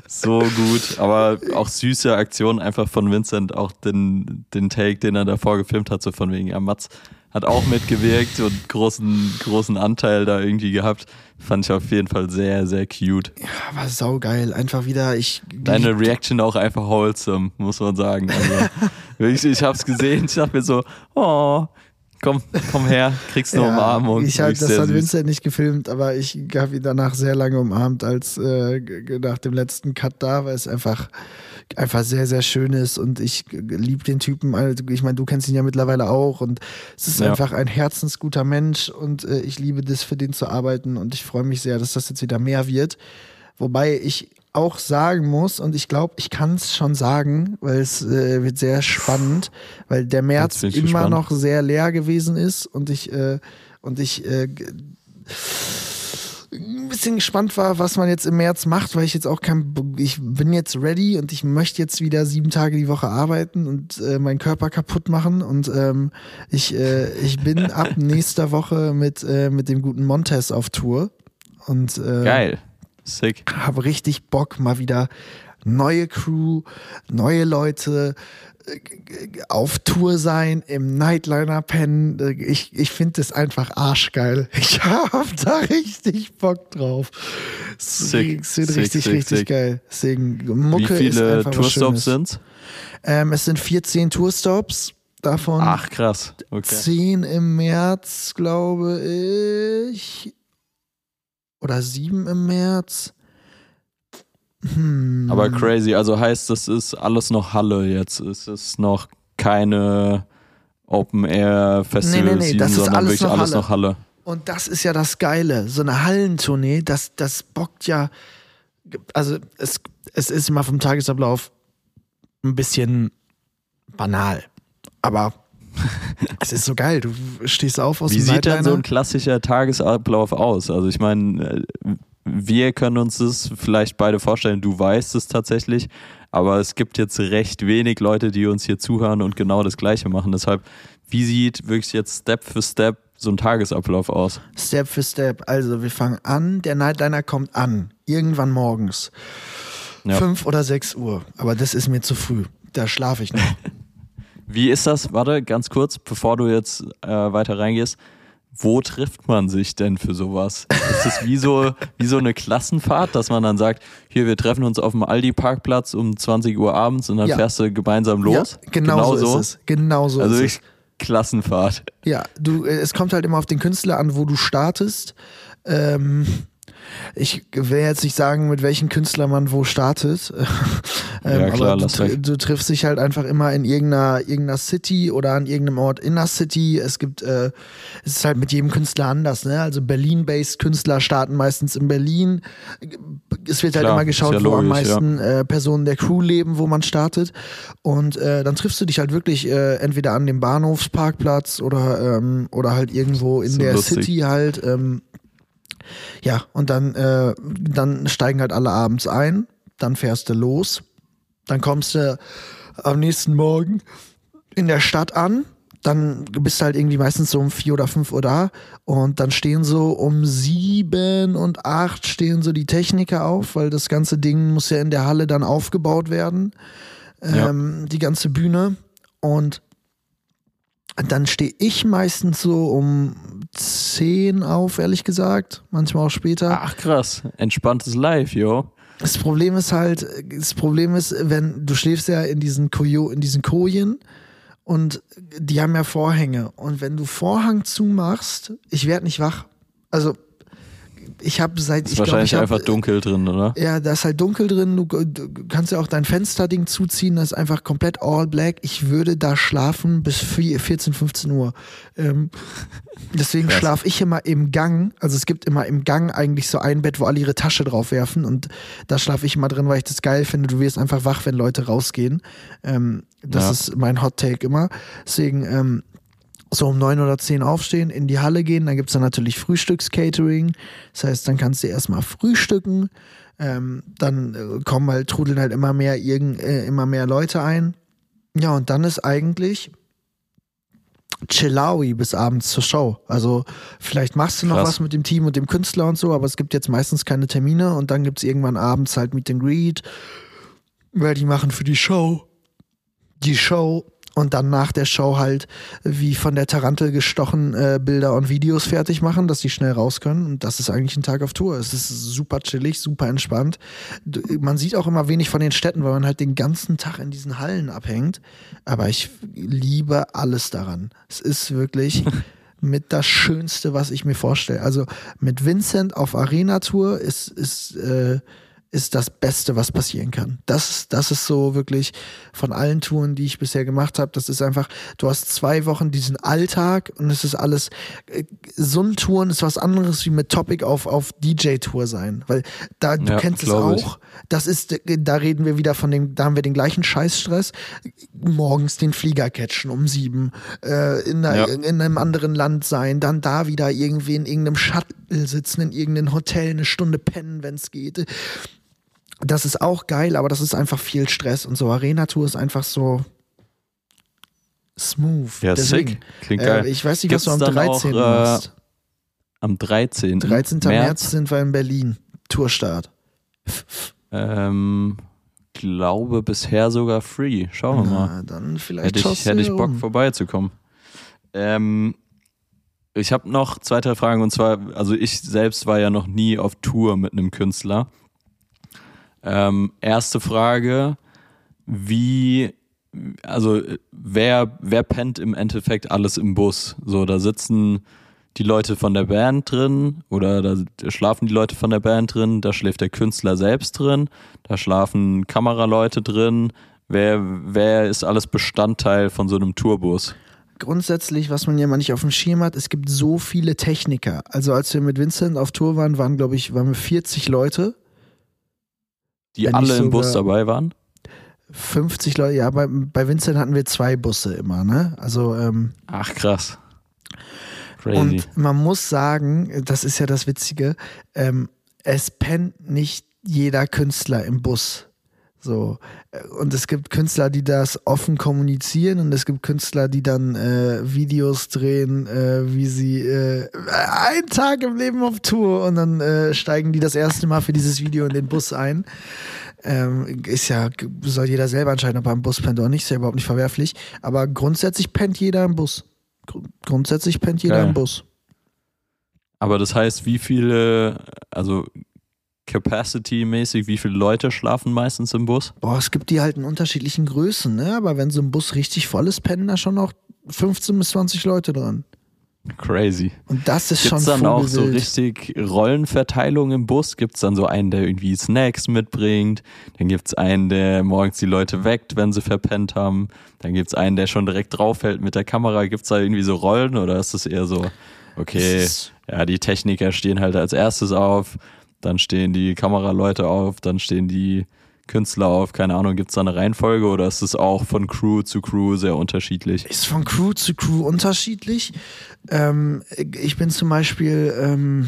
So gut, aber auch süße Aktion einfach von Vincent, auch den, den Take, den er davor gefilmt hat, so von wegen, ja, Mats hat auch mitgewirkt und großen, großen Anteil da irgendwie gehabt. Fand ich auf jeden Fall sehr, sehr cute. war saugeil. Einfach wieder, ich. Deine Reaction auch einfach wholesome, muss man sagen. Also, wirklich, ich hab's gesehen, ich dachte mir so, oh, komm, komm her, kriegst eine Umarmung. Ich habe Wirklich das hat. Vincent nicht gefilmt, aber ich habe ihn danach sehr lange umarmt, als äh, nach dem letzten Cut da, weil es einfach einfach sehr sehr schön ist und ich liebe den Typen. Also, Ich meine, du kennst ihn ja mittlerweile auch und es ist Ja. einfach ein herzensguter Mensch und äh, ich liebe das für den zu arbeiten und ich freue mich sehr, dass das jetzt wieder mehr wird. Wobei ich auch sagen muss, und ich glaube, ich kann es schon sagen, weil es äh, wird sehr spannend, weil der März immer gespannt. noch sehr leer gewesen ist und ich äh, und ich äh, bisschen gespannt war, was man jetzt im März macht, weil ich jetzt auch kein, ich bin jetzt ready und ich möchte jetzt wieder sieben Tage die Woche arbeiten und äh, meinen Körper kaputt machen und ähm, ich, äh, ich bin ab nächster Woche mit, äh, mit dem guten Montes auf Tour und äh, Geil. Sick. habe richtig Bock, mal wieder neue Crew, neue Leute äh, auf Tour sein, im Nightliner pennen. Äh, Ich, ich finde das einfach arschgeil. Ich habe da richtig Bock drauf. Es Sick, es wird sick, richtig, sick, richtig sick. geil. Deswegen, Mucke Wie viele Tourstops sind's? Ähm, es sind 14 Tourstops, davon Ach, krass. Okay. 10 im März, glaube ich. oder sieben im März. Hm. Aber crazy, also heißt, das ist alles noch Halle jetzt. Es ist noch keine Open Air Festivals, nee, nee, nee, das ist sondern alles noch alles Halle. noch Halle. Und das ist ja das Geile. So eine Hallentournee, das, das bockt ja. Also, es, es ist immer vom Tagesablauf ein bisschen banal. Aber es ist so geil. Du stehst auf aus Wie dem sieht denn so ein klassischer Tagesablauf aus? Also, ich meine, äh, wir können uns das vielleicht beide vorstellen. Du weißt es tatsächlich. Aber es gibt jetzt recht wenig Leute, die uns hier zuhören und genau das Gleiche machen. Deshalb, wie sieht wirklich jetzt Step für Step so ein Tagesablauf aus? Step für Step. Also, wir fangen an. Der Nightliner kommt an. Irgendwann morgens. Ja. Fünf oder sechs Uhr. Aber das ist mir zu früh. Da schlafe ich noch. wie ist das? Warte, ganz kurz, bevor du jetzt äh, weiter reingehst wo trifft man sich denn für sowas? Ist es wie so, wie so eine Klassenfahrt, dass man dann sagt, hier, wir treffen uns auf dem Aldi-Parkplatz um 20 Uhr abends und dann ja. fährst du gemeinsam los? Ja, genau, genau so, ist es. Genau so also ist es. Klassenfahrt. Ja, du, äh, es kommt halt immer auf den Künstler an, wo du startest. Ähm, ich will jetzt nicht sagen, mit welchem Künstler man wo startet. ähm, ja, klar, aber du, du, triffst dich halt einfach immer in irgendeiner, irgendeiner City oder an irgendeinem Ort in der City. Es gibt, äh, es ist halt mit jedem Künstler anders. Ne? Also Berlin-based Künstler starten meistens in Berlin. Es wird halt klar, immer geschaut, ja wo logisch, am meisten ja. äh, Personen der Crew leben, wo man startet. Und äh, dann triffst du dich halt wirklich äh, entweder an dem Bahnhofsparkplatz oder, ähm, oder halt irgendwo in so der lustig. City halt. Ähm, ja, und dann, äh, dann steigen halt alle abends ein, dann fährst du los, dann kommst du am nächsten Morgen in der Stadt an, dann bist du halt irgendwie meistens so um vier oder fünf Uhr da und dann stehen so um sieben und acht stehen so die Techniker auf, weil das ganze Ding muss ja in der Halle dann aufgebaut werden, ähm, ja. die ganze Bühne und dann stehe ich meistens so um 10 auf, ehrlich gesagt. Manchmal auch später. Ach krass, entspanntes Live, yo. Das Problem ist halt, das Problem ist, wenn du schläfst ja in diesen, Kojo, in diesen Kojen und die haben ja Vorhänge. Und wenn du Vorhang zumachst, ich werde nicht wach. Also ich habe seit. Ist ich wahrscheinlich glaub, ich hab, einfach dunkel drin, oder? Ja, da ist halt dunkel drin. Du, du kannst ja auch dein Fensterding zuziehen. Das ist einfach komplett all black. Ich würde da schlafen bis 14, 15 Uhr. Ähm, deswegen schlafe ich immer im Gang. Also es gibt immer im Gang eigentlich so ein Bett, wo alle ihre Tasche drauf werfen. Und da schlafe ich immer drin, weil ich das geil finde. Du wirst einfach wach, wenn Leute rausgehen. Ähm, das ja. ist mein Hot Take immer. Deswegen. Ähm, so um neun oder zehn aufstehen, in die Halle gehen, dann gibt es dann natürlich Frühstückscatering. Das heißt, dann kannst du erstmal frühstücken, ähm, dann äh, kommen halt, trudeln halt immer mehr, irgend, äh, immer mehr Leute ein. Ja, und dann ist eigentlich Chillawi bis abends zur Show. Also vielleicht machst du noch Krass. was mit dem Team und dem Künstler und so, aber es gibt jetzt meistens keine Termine und dann gibt es irgendwann abends halt Meet and Greet, weil die machen für die Show die Show und dann nach der Show halt wie von der Tarantel gestochen äh, Bilder und Videos fertig machen, dass die schnell raus können. Und das ist eigentlich ein Tag auf Tour. Es ist super chillig, super entspannt. Man sieht auch immer wenig von den Städten, weil man halt den ganzen Tag in diesen Hallen abhängt. Aber ich liebe alles daran. Es ist wirklich mit das Schönste, was ich mir vorstelle. Also mit Vincent auf Arena-Tour ist, ist äh, ist das Beste, was passieren kann. Das, das ist so wirklich von allen Touren, die ich bisher gemacht habe, das ist einfach, du hast zwei Wochen diesen Alltag und es ist alles, äh, so ein Touren ist was anderes wie mit Topic auf, auf DJ-Tour sein, weil da, du ja, kennst es auch, ich. das ist, da reden wir wieder von dem, da haben wir den gleichen Scheißstress, morgens den Flieger catchen um sieben, äh, in, einer, ja. in einem anderen Land sein, dann da wieder irgendwie in irgendeinem Shuttle sitzen, in irgendeinem Hotel eine Stunde pennen, wenn es geht das ist auch geil, aber das ist einfach viel Stress und so. Arena-Tour ist einfach so smooth. Ja, Deswegen, sick. Klingt äh, geil. Ich weiß nicht, Gibt's was du am 13. Auch, äh, machst. Am 13. 13. März? März sind wir in Berlin. Tourstart. Ähm, glaube bisher sogar free. Schauen wir Na, mal. Dann vielleicht hätte ich, hätte ich Bock um. vorbeizukommen. Ähm, ich habe noch zwei, drei Fragen und zwar, also ich selbst war ja noch nie auf Tour mit einem Künstler. Ähm, erste Frage, wie, also wer, wer pennt im Endeffekt alles im Bus? So, da sitzen die Leute von der Band drin oder da schlafen die Leute von der Band drin, da schläft der Künstler selbst drin, da schlafen Kameraleute drin. Wer, wer ist alles Bestandteil von so einem Tourbus? Grundsätzlich, was man ja mal nicht auf dem Schirm hat, es gibt so viele Techniker. Also als wir mit Vincent auf Tour waren, waren glaube ich, waren wir 40 Leute. Die alle im Bus dabei waren? 50 Leute, ja, bei, bei Vincent hatten wir zwei Busse immer, ne? Also, ähm, Ach krass. Crazy. Und man muss sagen, das ist ja das Witzige, ähm, es pennt nicht jeder Künstler im Bus. So. Und es gibt Künstler, die das offen kommunizieren und es gibt Künstler, die dann äh, Videos drehen, äh, wie sie äh, einen Tag im Leben auf Tour und dann äh, steigen die das erste Mal für dieses Video in den Bus ein. Ähm, ist ja, soll jeder selber entscheiden, ob er im Bus pennt oder nicht, ist ja überhaupt nicht verwerflich. Aber grundsätzlich pennt jeder im Bus. Grundsätzlich pennt jeder Geil. im Bus. Aber das heißt, wie viele, also Capacity-mäßig, wie viele Leute schlafen meistens im Bus? Boah, es gibt die halt in unterschiedlichen Größen, ne? Aber wenn so ein Bus richtig voll ist, pennen da schon noch 15 bis 20 Leute dran. Crazy. Und das ist Gibt's schon dann auch so richtig Rollenverteilung im Bus? Gibt es dann so einen, der irgendwie Snacks mitbringt? Dann gibt es einen, der morgens die Leute weckt, wenn sie verpennt haben. Dann gibt es einen, der schon direkt draufhält mit der Kamera. Gibt es da irgendwie so Rollen oder ist das eher so, okay, ja, die Techniker stehen halt als erstes auf, dann stehen die Kameraleute auf, dann stehen die Künstler auf? Keine Ahnung, gibt es da eine Reihenfolge oder ist es auch von Crew zu Crew sehr unterschiedlich? Ist von Crew zu Crew unterschiedlich. Ähm, ich bin zum Beispiel, ähm,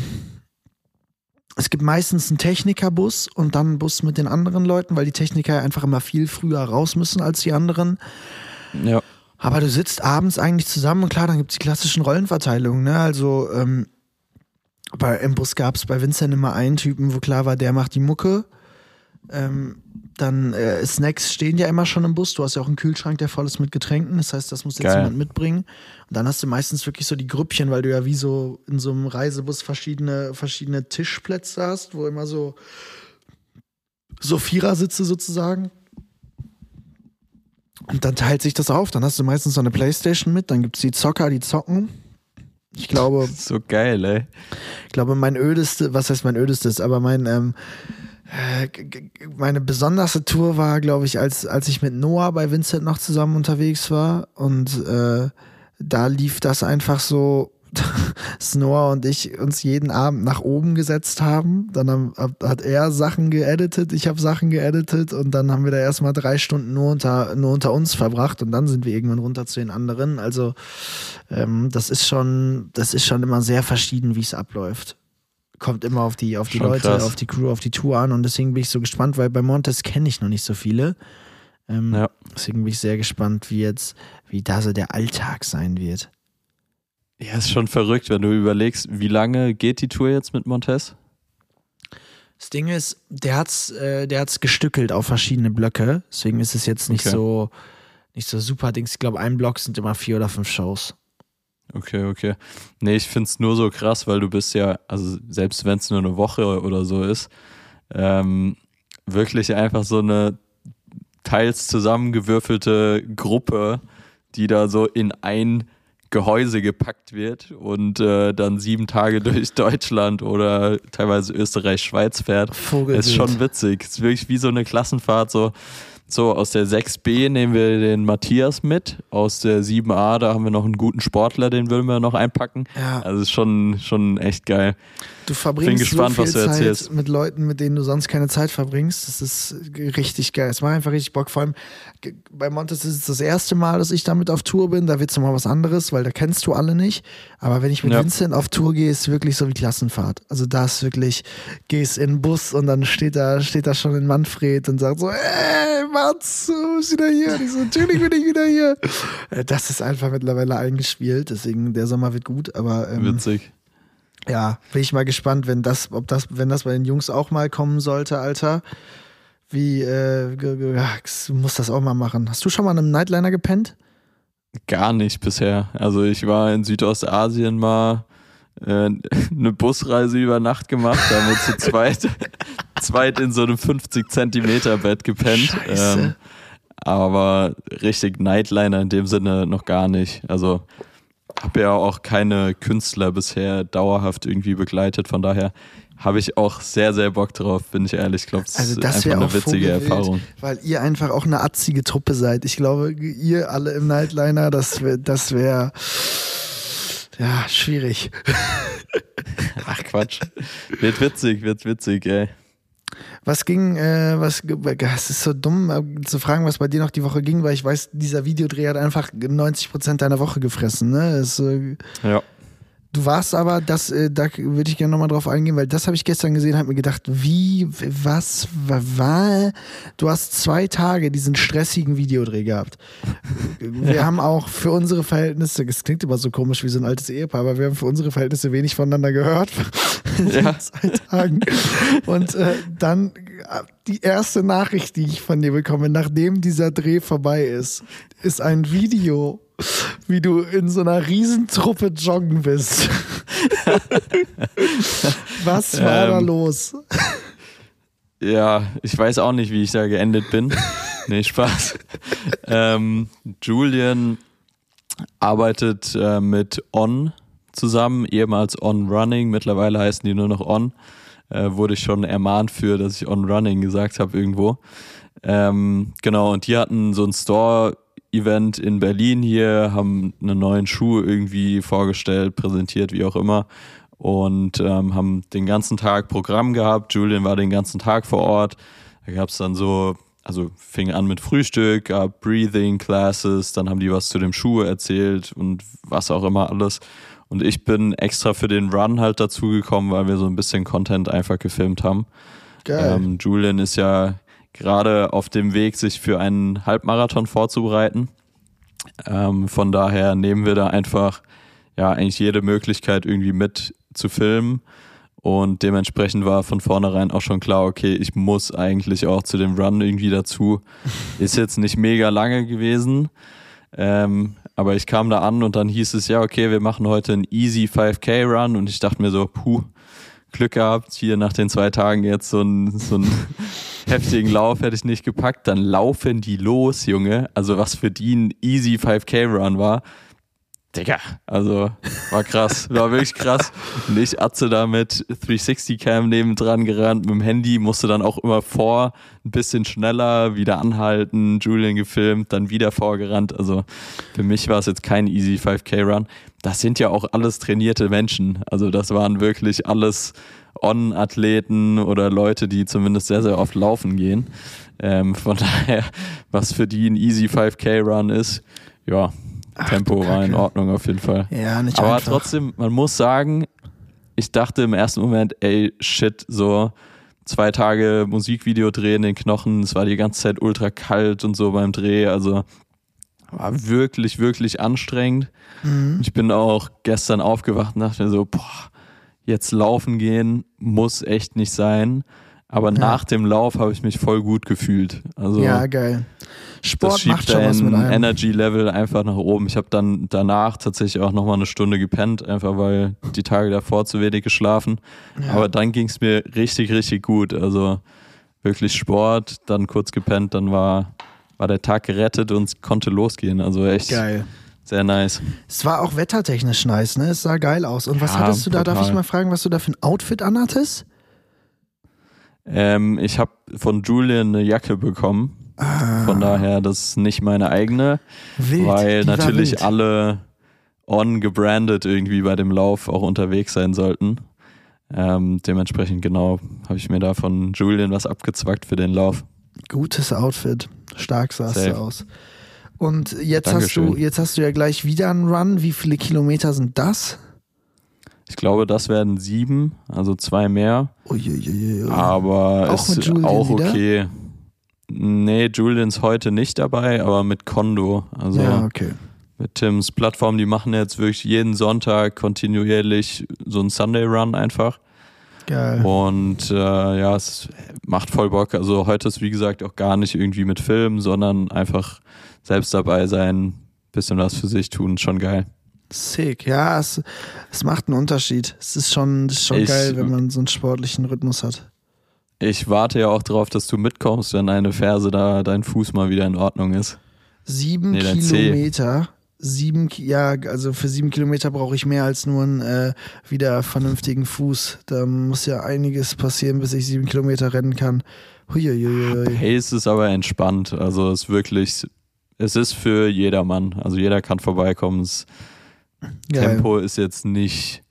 es gibt meistens einen Technikerbus und dann einen Bus mit den anderen Leuten, weil die Techniker einfach immer viel früher raus müssen als die anderen. Ja. Aber du sitzt abends eigentlich zusammen und klar, dann gibt es die klassischen Rollenverteilungen. Ne? Also ähm, bei, im Bus gab es bei Vincent immer einen Typen, wo klar war, der macht die Mucke ähm, dann äh, Snacks stehen ja immer schon im Bus. Du hast ja auch einen Kühlschrank, der voll ist mit Getränken. Das heißt, das muss jetzt Geil. jemand mitbringen. Und dann hast du meistens wirklich so die Grüppchen, weil du ja wie so in so einem Reisebus verschiedene, verschiedene Tischplätze hast, wo immer so, so Vierersitze sozusagen. Und dann teilt sich das auf. Dann hast du meistens so eine Playstation mit. Dann gibt es die Zocker, die zocken. Ich glaube. So geil, ey. Ich glaube, mein ödestes, was heißt mein ödestes, aber mein, ähm, äh, meine besonderste Tour war, glaube ich, als, als ich mit Noah bei Vincent noch zusammen unterwegs war. Und äh, da lief das einfach so, Noah und ich uns jeden Abend nach oben gesetzt haben. Dann haben, hat er Sachen geeditet, ich habe Sachen geeditet und dann haben wir da erstmal drei Stunden nur unter, nur unter uns verbracht und dann sind wir irgendwann runter zu den anderen. Also ähm, das ist schon, das ist schon immer sehr verschieden, wie es abläuft kommt immer auf die, auf die Leute, krass. auf die Crew, auf die Tour an und deswegen bin ich so gespannt, weil bei Montes kenne ich noch nicht so viele. Ähm, ja. Deswegen bin ich sehr gespannt, wie jetzt, wie da so der Alltag sein wird. Ja, ist schon verrückt, wenn du überlegst, wie lange geht die Tour jetzt mit Montes? Das Ding ist, der hat's, äh, der hat's gestückelt auf verschiedene Blöcke, deswegen ist es jetzt nicht okay. so, nicht so super Dings. Ich glaube, ein Block sind immer vier oder fünf Shows. Okay, okay. Nee, ich finde es nur so krass, weil du bist ja, also selbst wenn es nur eine Woche oder so ist, ähm, wirklich einfach so eine teils zusammengewürfelte Gruppe, die da so in ein Gehäuse gepackt wird und äh, dann sieben Tage durch Deutschland oder teilweise Österreich, Schweiz fährt. Vogelwild. Ist schon witzig. Ist wirklich wie so eine Klassenfahrt, so so, aus der 6b nehmen wir den Matthias mit. Aus der 7a, da haben wir noch einen guten Sportler, den würden wir noch einpacken. Ja. Also ist schon, schon echt geil. Du verbringst Bin gespannt, so viel was du erzählst. Zeit mit Leuten, mit denen du sonst keine Zeit verbringst. Das ist richtig geil. Es macht einfach richtig Bock. Vor allem bei Montes ist es das erste Mal, dass ich damit auf Tour bin. Da wird es nochmal was anderes, weil da kennst du alle nicht. Aber wenn ich mit ja. Vincent auf Tour gehe, ist es wirklich so wie Klassenfahrt. Also da ist wirklich, gehst in den Bus und dann steht da, steht da schon ein Manfred und sagt so, ey, Mats, du bist wieder hier. Und ich so, natürlich bin ich wieder hier. Äh, das ist einfach mittlerweile eingespielt. Deswegen, der Sommer wird gut, aber. Ähm, Witzig ja, bin ich mal gespannt, wenn das, ob das, wenn das bei den Jungs auch mal kommen sollte, Alter. Wie, äh, muss das auch mal machen. Hast du schon mal in einem Nightliner gepennt? Gar nicht bisher. Also ich war in Südostasien mal äh, eine Busreise über Nacht gemacht, da haben wir zu zweit, zweit in so einem 50 Zentimeter Bett gepennt. Ähm, aber richtig Nightliner in dem Sinne noch gar nicht. Also habe ja auch keine Künstler bisher dauerhaft irgendwie begleitet, von daher habe ich auch sehr, sehr Bock drauf, bin ich ehrlich. Ich glaube, es Also ist das einfach wäre eine witzige vogelwild, Erfahrung. Weil ihr einfach auch eine atzige Truppe seid. Ich glaube, ihr alle im Nightliner, das wäre, das wäre, ja, schwierig. Ach Quatsch. Wird witzig, wird witzig, ey. Was ging, äh, was, es ist so dumm äh, zu fragen, was bei dir noch die Woche ging, weil ich weiß, dieser Videodreh hat einfach 90 Prozent deiner Woche gefressen, ne? Es, äh, Ja. Du warst aber, das, äh, da würde ich gerne nochmal drauf eingehen, weil das habe ich gestern gesehen, habe mir gedacht, wie, was, wa- war? Du hast zwei Tage diesen stressigen Videodreh gehabt. Wir haben auch für unsere Verhältnisse, es klingt immer so komisch wie so ein altes Ehepaar, aber wir haben für unsere Verhältnisse wenig voneinander gehört. Ja. zwei Tagen. Und äh, dann die erste Nachricht, die ich von dir bekomme, nachdem dieser Dreh vorbei ist, ist ein Video, wie du in so einer Riesentruppe joggen bist. Was war da Ähm, los? Ja, ich weiß auch nicht, wie ich da geendet bin. nee, Spaß. ähm, Julian arbeitet äh, mit On zusammen, ehemals On Running, mittlerweile heißen die nur noch On. Äh, wurde ich schon ermahnt für, dass ich On Running gesagt habe irgendwo. Ähm, genau, und die hatten so ein Store-Event in Berlin hier, haben einen neuen Schuh irgendwie vorgestellt, präsentiert, wie auch immer. Und ähm, haben den ganzen Tag Programm gehabt. Julian war den ganzen Tag vor Ort. Da gab es dann so, also fing an mit Frühstück, gab Breathing Classes, dann haben die was zu dem Schuh erzählt und was auch immer alles. Und ich bin extra für den Run halt dazugekommen, weil wir so ein bisschen Content einfach gefilmt haben. Geil. Ähm, Julian ist ja gerade auf dem Weg, sich für einen Halbmarathon vorzubereiten. Ähm, von daher nehmen wir da einfach ja eigentlich jede Möglichkeit irgendwie mit zu filmen. Und dementsprechend war von vornherein auch schon klar, okay, ich muss eigentlich auch zu dem Run irgendwie dazu. Ist jetzt nicht mega lange gewesen. Ähm, aber ich kam da an und dann hieß es, ja, okay, wir machen heute einen easy 5K Run und ich dachte mir so, puh, Glück gehabt, hier nach den zwei Tagen jetzt so einen, so einen heftigen Lauf hätte ich nicht gepackt. Dann laufen die los, Junge. Also was für die ein easy 5K Run war. Digga, also war krass, war wirklich krass. Und ich Atze da mit 360 Cam nebendran gerannt, mit dem Handy, musste dann auch immer vor, ein bisschen schneller, wieder anhalten, Julian gefilmt, dann wieder vorgerannt. Also für mich war es jetzt kein easy 5K Run. Das sind ja auch alles trainierte Menschen. Also das waren wirklich alles On-Athleten oder Leute, die zumindest sehr, sehr oft laufen gehen. Ähm, von daher, was für die ein easy 5K Run ist, ja, Tempo war in. Ordnung auf jeden Fall. Ja, nicht Aber einfach. trotzdem, man muss sagen, ich dachte im ersten Moment, ey, shit, so zwei Tage Musikvideo drehen in den Knochen, es war die ganze Zeit ultra kalt und so beim Dreh, also war wirklich, wirklich anstrengend. Mhm. Ich bin auch gestern aufgewacht und dachte mir so, boah, jetzt laufen gehen muss echt nicht sein. Aber nach dem Lauf habe ich mich voll gut gefühlt. Also Ja, geil. Das Sport schiebt macht schon was mit dein einem. Energy-Level einfach nach oben. Ich habe dann danach tatsächlich auch nochmal eine Stunde gepennt, einfach weil die Tage davor zu wenig geschlafen. Ja. Aber dann ging es mir richtig, richtig gut. Also wirklich Sport, dann kurz gepennt, dann war, war der Tag gerettet und es konnte losgehen. Also echt Geil. sehr nice. Es war auch wettertechnisch nice, ne? Es sah geil aus. Und was Ja, hattest du da? Darf total. ich mal fragen, was du da für ein Outfit anhattest? Ähm, ich habe von Julian eine Jacke bekommen. Von daher, das ist nicht meine eigene. Wild. weil natürlich wild. alle on gebrandet irgendwie bei dem Lauf auch unterwegs sein sollten. Ähm, dementsprechend genau habe ich mir da von Julian was abgezwackt für den Lauf. Gutes Outfit. Stark sahst Safe. du aus. Und jetzt hast, du, jetzt hast du ja gleich wieder einen Run. Wie viele Kilometer sind das? Ich glaube, das werden sieben, also zwei mehr. Uiuiui. Aber Auch ist auch okay. Nee, Julian ist heute nicht dabei, aber mit Kondo. Also ja, okay. mit Tims Plattform, die machen jetzt wirklich jeden Sonntag kontinuierlich so einen Sunday Run einfach. Geil. Und äh, ja, es macht voll Bock. Also heute ist wie gesagt auch gar nicht irgendwie mit Film, sondern einfach selbst dabei sein, bisschen was für sich tun, schon geil. Sick. Ja, es, es macht einen Unterschied. Es ist schon, es ist schon Ich- geil, wenn man so einen sportlichen Rhythmus hat. Ich warte ja auch drauf, dass du mitkommst, wenn eine Ferse da dein Fuß mal wieder in Ordnung ist. Sieben Nee. Kilometer sieben, ja, also für sieben Kilometer brauche ich mehr als nur einen äh, wieder vernünftigen Fuß. Da muss ja einiges passieren, bis ich sieben Kilometer rennen kann. Huiuiui. Pace ist aber entspannt. Also es ist wirklich, es ist für jedermann. Also jeder kann vorbeikommen. Das Geil. Tempo ist jetzt nicht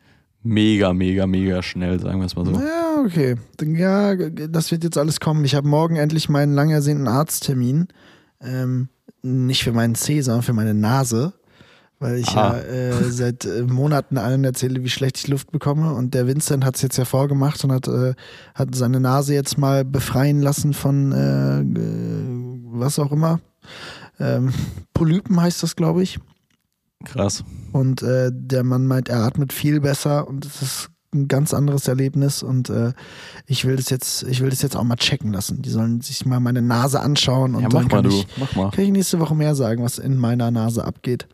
mega, mega, mega schnell, sagen wir es mal so. Ja, okay. Ja, das wird jetzt alles kommen. Ich habe morgen endlich meinen lang ersehnten Arzttermin. Ähm, nicht für meinen Zeh, sondern für meine Nase. Weil ich Ah. ja äh, seit äh, Monaten allen erzähle, wie schlecht ich Luft bekomme. Und der Vincent hat es jetzt ja vorgemacht und hat, äh, hat seine Nase jetzt mal befreien lassen von äh, äh, was auch immer. Ähm, Polypen heißt das, glaube ich. Krass. Und äh, der Mann meint, er atmet viel besser und es ist ein ganz anderes Erlebnis und äh, ich will das jetzt, ich will das jetzt auch mal checken lassen. Die sollen sich mal meine Nase anschauen und ja, dann mach mal kann du. ich, mal. kann ich nächste Woche mehr sagen, was in meiner Nase abgeht.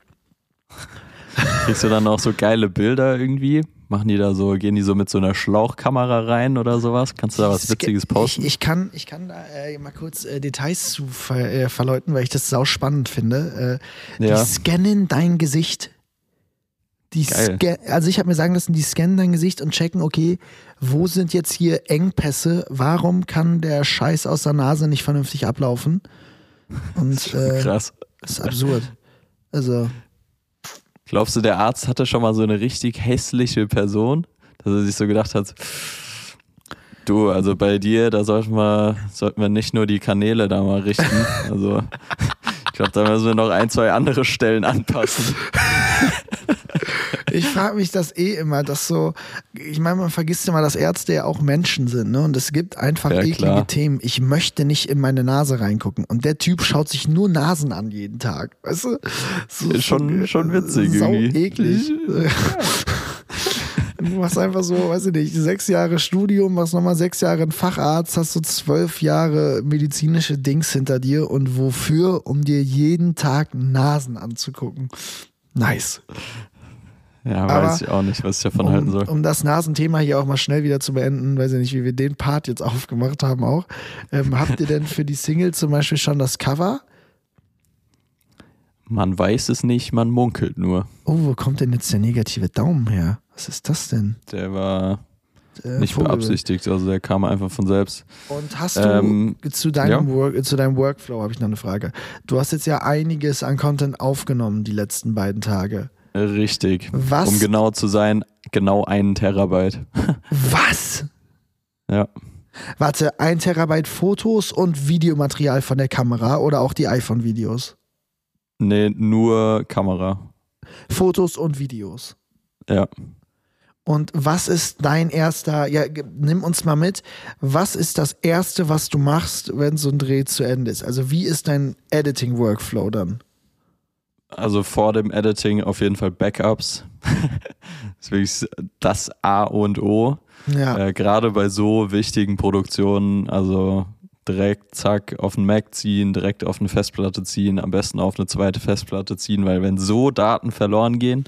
Kriegst du dann auch so geile Bilder irgendwie? Machen die da so, gehen die so mit so einer Schlauchkamera rein oder sowas? Kannst du da was Witziges posten? Ich, ich, kann, ich kann da äh, mal kurz äh, Details zu ver äh, verleuten, weil ich das sau spannend finde. Äh, ja. Die scannen dein Gesicht. Die also ich habe mir sagen lassen, die scannen dein Gesicht und checken, okay, wo sind jetzt hier Engpässe? Warum kann der Scheiß aus der Nase nicht vernünftig ablaufen? Und äh, Krass. das ist absurd. Also, Glaubst du, der Arzt hatte schon mal so eine richtig hässliche Person, dass er sich so gedacht hat, du, also bei dir, da sollten wir, sollten wir nicht nur die Kanäle da mal richten. Also ich glaube, da müssen wir noch ein, zwei andere Stellen anpassen. Ich frage mich das eh immer, dass so, ich meine, man vergisst immer, dass Ärzte ja auch Menschen sind, ne? Und es gibt einfach Ja, eklige klar. Themen. Ich möchte nicht in meine Nase reingucken. Und der Typ schaut sich nur Nasen an jeden Tag. Weißt du? So, Ist schon- schon witzig sau irgendwie. eklig. Du machst einfach so, weiß ich nicht, sechs Jahre Studium, machst nochmal sechs Jahre einen Facharzt, hast so zwölf Jahre medizinische Dings hinter dir und wofür? Um dir jeden Tag Nasen anzugucken. Nice. Ja, Aber weiß ich auch nicht, was ich davon halten Um, soll. um das Nasenthema hier auch mal schnell wieder zu beenden, weiß ich nicht, wie wir den Part jetzt aufgemacht haben auch. Ähm, habt ihr denn für die Single zum Beispiel schon das Cover? Man weiß es nicht, man munkelt nur. Oh, wo kommt denn jetzt der negative Daumen her? Was ist das denn? Der war Der nicht Vogel. beabsichtigt, also der kam einfach von selbst. Und hast du Ähm, zu, deinem ja. Work, zu deinem Workflow habe ich noch eine Frage. Du hast jetzt ja einiges an Content aufgenommen die letzten beiden Tage. Richtig. Was? Um genau zu sein, genau einen Terabyte. Was? Ja. Warte, ein Terabyte Fotos und Videomaterial von der Kamera oder auch die iPhone-Videos? Nee, nur Kamera. Fotos und Videos. Ja. Und was ist dein erster, ja, nimm uns mal mit, was ist das erste, was du machst, wenn so ein Dreh zu Ende ist? Also wie ist dein Editing-Workflow dann? Also vor dem Editing auf jeden Fall Backups. das ist wirklich das A und O. Ja, Äh, Gerade bei so wichtigen Produktionen, also direkt zack auf den Mac ziehen, direkt auf eine Festplatte ziehen, am besten auf eine zweite Festplatte ziehen, weil wenn so Daten verloren gehen,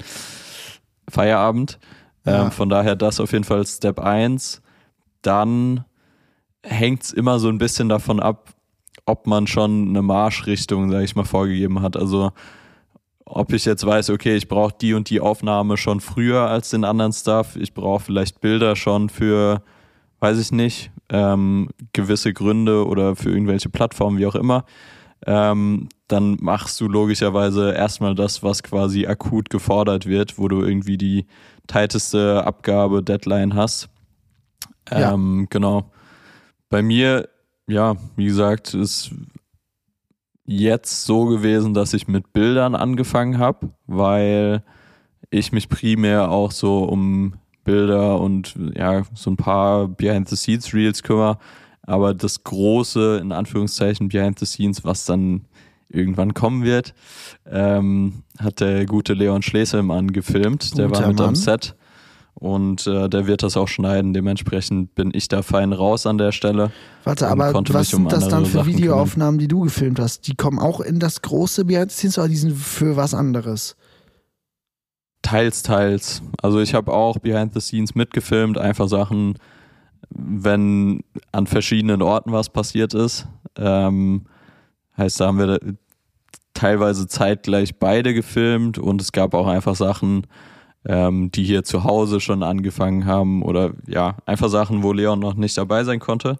Feierabend. Ja. Ähm, von daher das auf jeden Fall Step 1. Dann hängt es immer so ein bisschen davon ab, ob man schon eine Marschrichtung, sage ich mal, vorgegeben hat. Also ob ich jetzt weiß, okay, ich brauche die und die Aufnahme schon früher als den anderen Stuff. Ich brauche vielleicht Bilder schon für, weiß ich nicht, ähm, gewisse Gründe oder für irgendwelche Plattformen, wie auch immer. Ähm, dann machst du logischerweise erstmal das, was quasi akut gefordert wird, wo du irgendwie die tighteste Abgabe, Deadline hast. Ja. Ähm, genau. Bei mir, ja, wie gesagt, ist jetzt so gewesen, dass ich mit Bildern angefangen habe, weil ich mich primär auch so um Bilder und ja, so ein paar Behind-the-Scenes-Reels kümmere. Aber das große, in Anführungszeichen, Behind-the-Scenes, was dann irgendwann kommen wird, ähm, hat der gute Leon Schleselmann gefilmt. Der Guter war mit Mann. am Set und äh, der wird das auch schneiden. Dementsprechend bin ich da fein raus an der Stelle. warte, aber was mich um sind das dann für Sachen Videoaufnahmen, die du gefilmt hast? Die kommen auch in das große Behind the Scenes oder die sind für was anderes? Teils, teils. Also ich habe auch Behind the Scenes mitgefilmt, einfach Sachen, wenn an verschiedenen Orten was passiert ist. Ähm, heißt, da haben wir teilweise zeitgleich beide gefilmt und es gab auch einfach Sachen, ähm, die hier zu Hause schon angefangen haben oder ja, einfach Sachen, wo Leon noch nicht dabei sein konnte.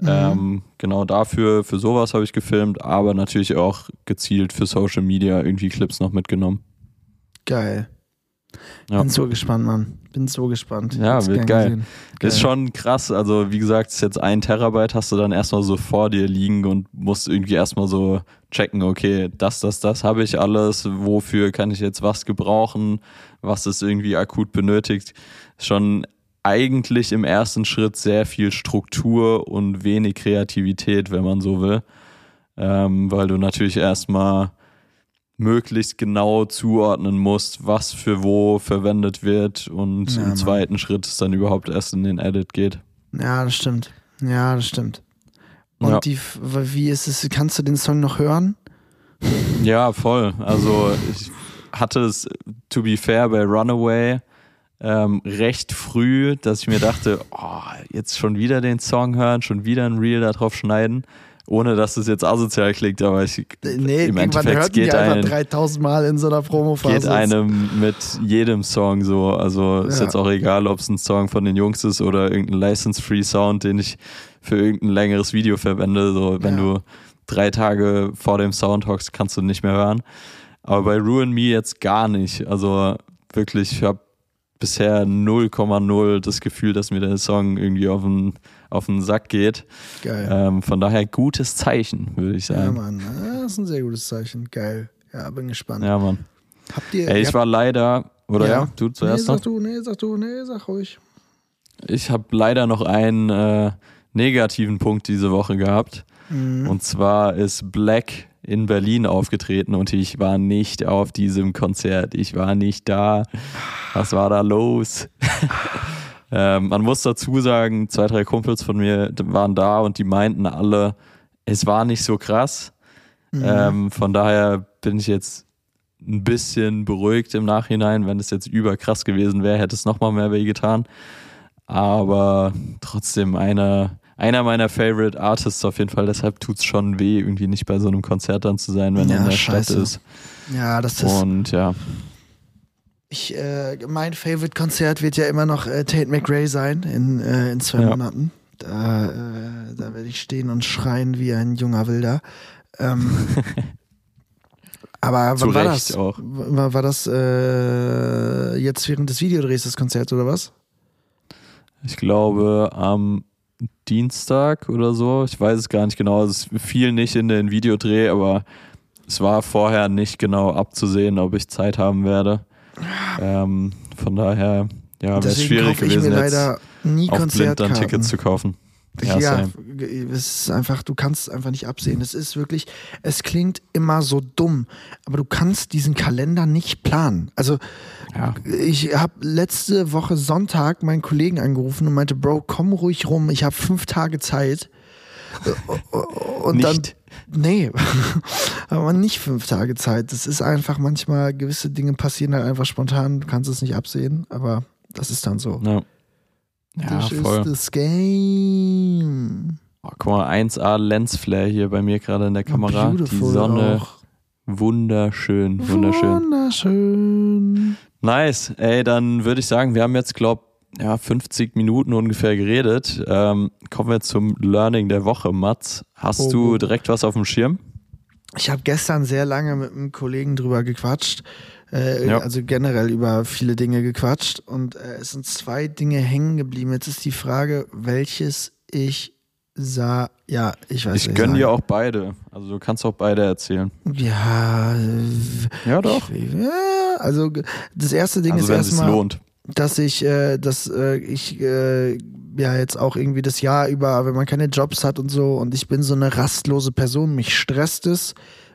Mhm. Ähm, genau dafür, für sowas habe ich gefilmt, aber natürlich auch gezielt für Social Media irgendwie Clips noch mitgenommen. Geil. Ja. Bin so gespannt, Mann. Bin so gespannt. Ja, wird geil. geil. Ist schon krass. Also, wie gesagt, ist jetzt ein Terabyte, hast du dann erstmal so vor dir liegen und musst irgendwie erstmal so checken, okay, das, das, das habe ich alles. Wofür kann ich jetzt was gebrauchen? Was ist irgendwie akut benötigt? Schon eigentlich im ersten Schritt sehr viel Struktur und wenig Kreativität, wenn man so will. Ähm, weil du natürlich erstmal möglichst genau zuordnen musst, was für wo verwendet wird und ja, im Mann. zweiten Schritt es dann überhaupt erst in den Edit geht. Ja, das stimmt. Ja, das stimmt. Und ja. die, wie ist es, kannst du den Song noch hören? Ja, voll. Also ich hatte es, to be fair, bei Runaway ähm, recht früh, dass ich mir dachte, oh, jetzt schon wieder den Song hören, schon wieder ein Reel darauf schneiden ohne dass es jetzt asozial klingt, aber ich, nee, im Endeffekt hört geht einem 3000 Mal in so einer Promophase. Geht einem mit jedem Song so, also ist ja. jetzt auch egal, ob es ein Song von den Jungs ist oder irgendein License-Free Sound, den ich für irgendein längeres Video verwende, so wenn ja. du drei Tage vor dem Sound hockst, kannst du nicht mehr hören. Aber bei Ruin Me jetzt gar nicht. Also wirklich, ich habe bisher 0,0 das Gefühl, dass mir der Song irgendwie auf den, auf den Sack geht. Geil. Ähm, von daher gutes Zeichen, würde ich sagen. Ja, Mann, das ist ein sehr gutes Zeichen. Geil. Ja, bin gespannt. Ja, Mann. Habt ihr. Ey, ich war leider, oder ja, ja du zuerst? Nee, sag du, nee, sag du, nee, sag ruhig. Ich habe leider noch einen äh, negativen Punkt diese Woche gehabt. Mhm. Und zwar ist Black in Berlin aufgetreten und ich war nicht auf diesem Konzert. Ich war nicht da. Was war da los? ähm, man muss dazu sagen, zwei, drei Kumpels von mir waren da und die meinten alle, es war nicht so krass. Mhm. Ähm, von daher bin ich jetzt ein bisschen beruhigt im Nachhinein. Wenn es jetzt überkrass gewesen wäre, hätte es nochmal mehr weh getan. Aber trotzdem einer einer meiner Favorite Artists auf jeden Fall. Deshalb tut es schon weh, irgendwie nicht bei so einem Konzert dann zu sein, wenn ja, er in der scheiße. Stadt ist. Ja, das ist. Und ja. Ich, äh, mein Favorite Konzert wird ja immer noch äh, Tate McRae sein in, äh, in zwei ja. Monaten. Da, äh, da werde ich stehen und schreien wie ein junger Wilder. Ähm, aber wann war das? Auch. War, war das äh, jetzt während des Videodrehs das Konzert oder was? Ich glaube am Dienstag oder so. Ich weiß es gar nicht genau. Es fiel nicht in den Videodreh, aber es war vorher nicht genau abzusehen, ob ich Zeit haben werde. Ähm, von daher, ja, wäre es schwierig gewesen, jetzt nie auf blind dann Tickets zu kaufen. Ja, ja es ist einfach, du kannst es einfach nicht absehen. Es ist wirklich, es klingt immer so dumm, aber du kannst diesen Kalender nicht planen. Also ja. ich habe letzte Woche Sonntag meinen Kollegen angerufen und meinte, Bro, komm ruhig rum, ich habe fünf Tage Zeit. und nicht. dann Nee, aber nicht fünf Tage Zeit. Das ist einfach manchmal, gewisse Dinge passieren halt einfach spontan, du kannst es nicht absehen, aber das ist dann so. Ja. Ja, This voll. is this game. Oh, guck mal, 1A Lensflare hier bei mir gerade in der Kamera. Oh, Die Sonne. Auch. Wunderschön, wunderschön. Wunderschön. Nice. Ey, dann würde ich sagen, wir haben jetzt, glaub, ja, 50 Minuten ungefähr geredet. Ähm, kommen wir zum Learning der Woche. Mats, hast oh, du direkt was auf dem Schirm? Ich habe gestern sehr lange mit einem Kollegen drüber gequatscht. Äh, ja. Also generell über viele Dinge gequatscht und äh, es sind zwei Dinge hängen geblieben. Jetzt ist die Frage, welches ich sah. Ja, ich weiß nicht. Ich gönne dir auch beide. Also du kannst auch beide erzählen. Ja. Ja, doch. Ich, ja, also das erste Ding also, ist erstmal, lohnt. Dass ich, äh, dass äh, ich äh, ja jetzt auch irgendwie das Jahr über, wenn man keine Jobs hat und so und ich bin so eine rastlose Person, mich stresst es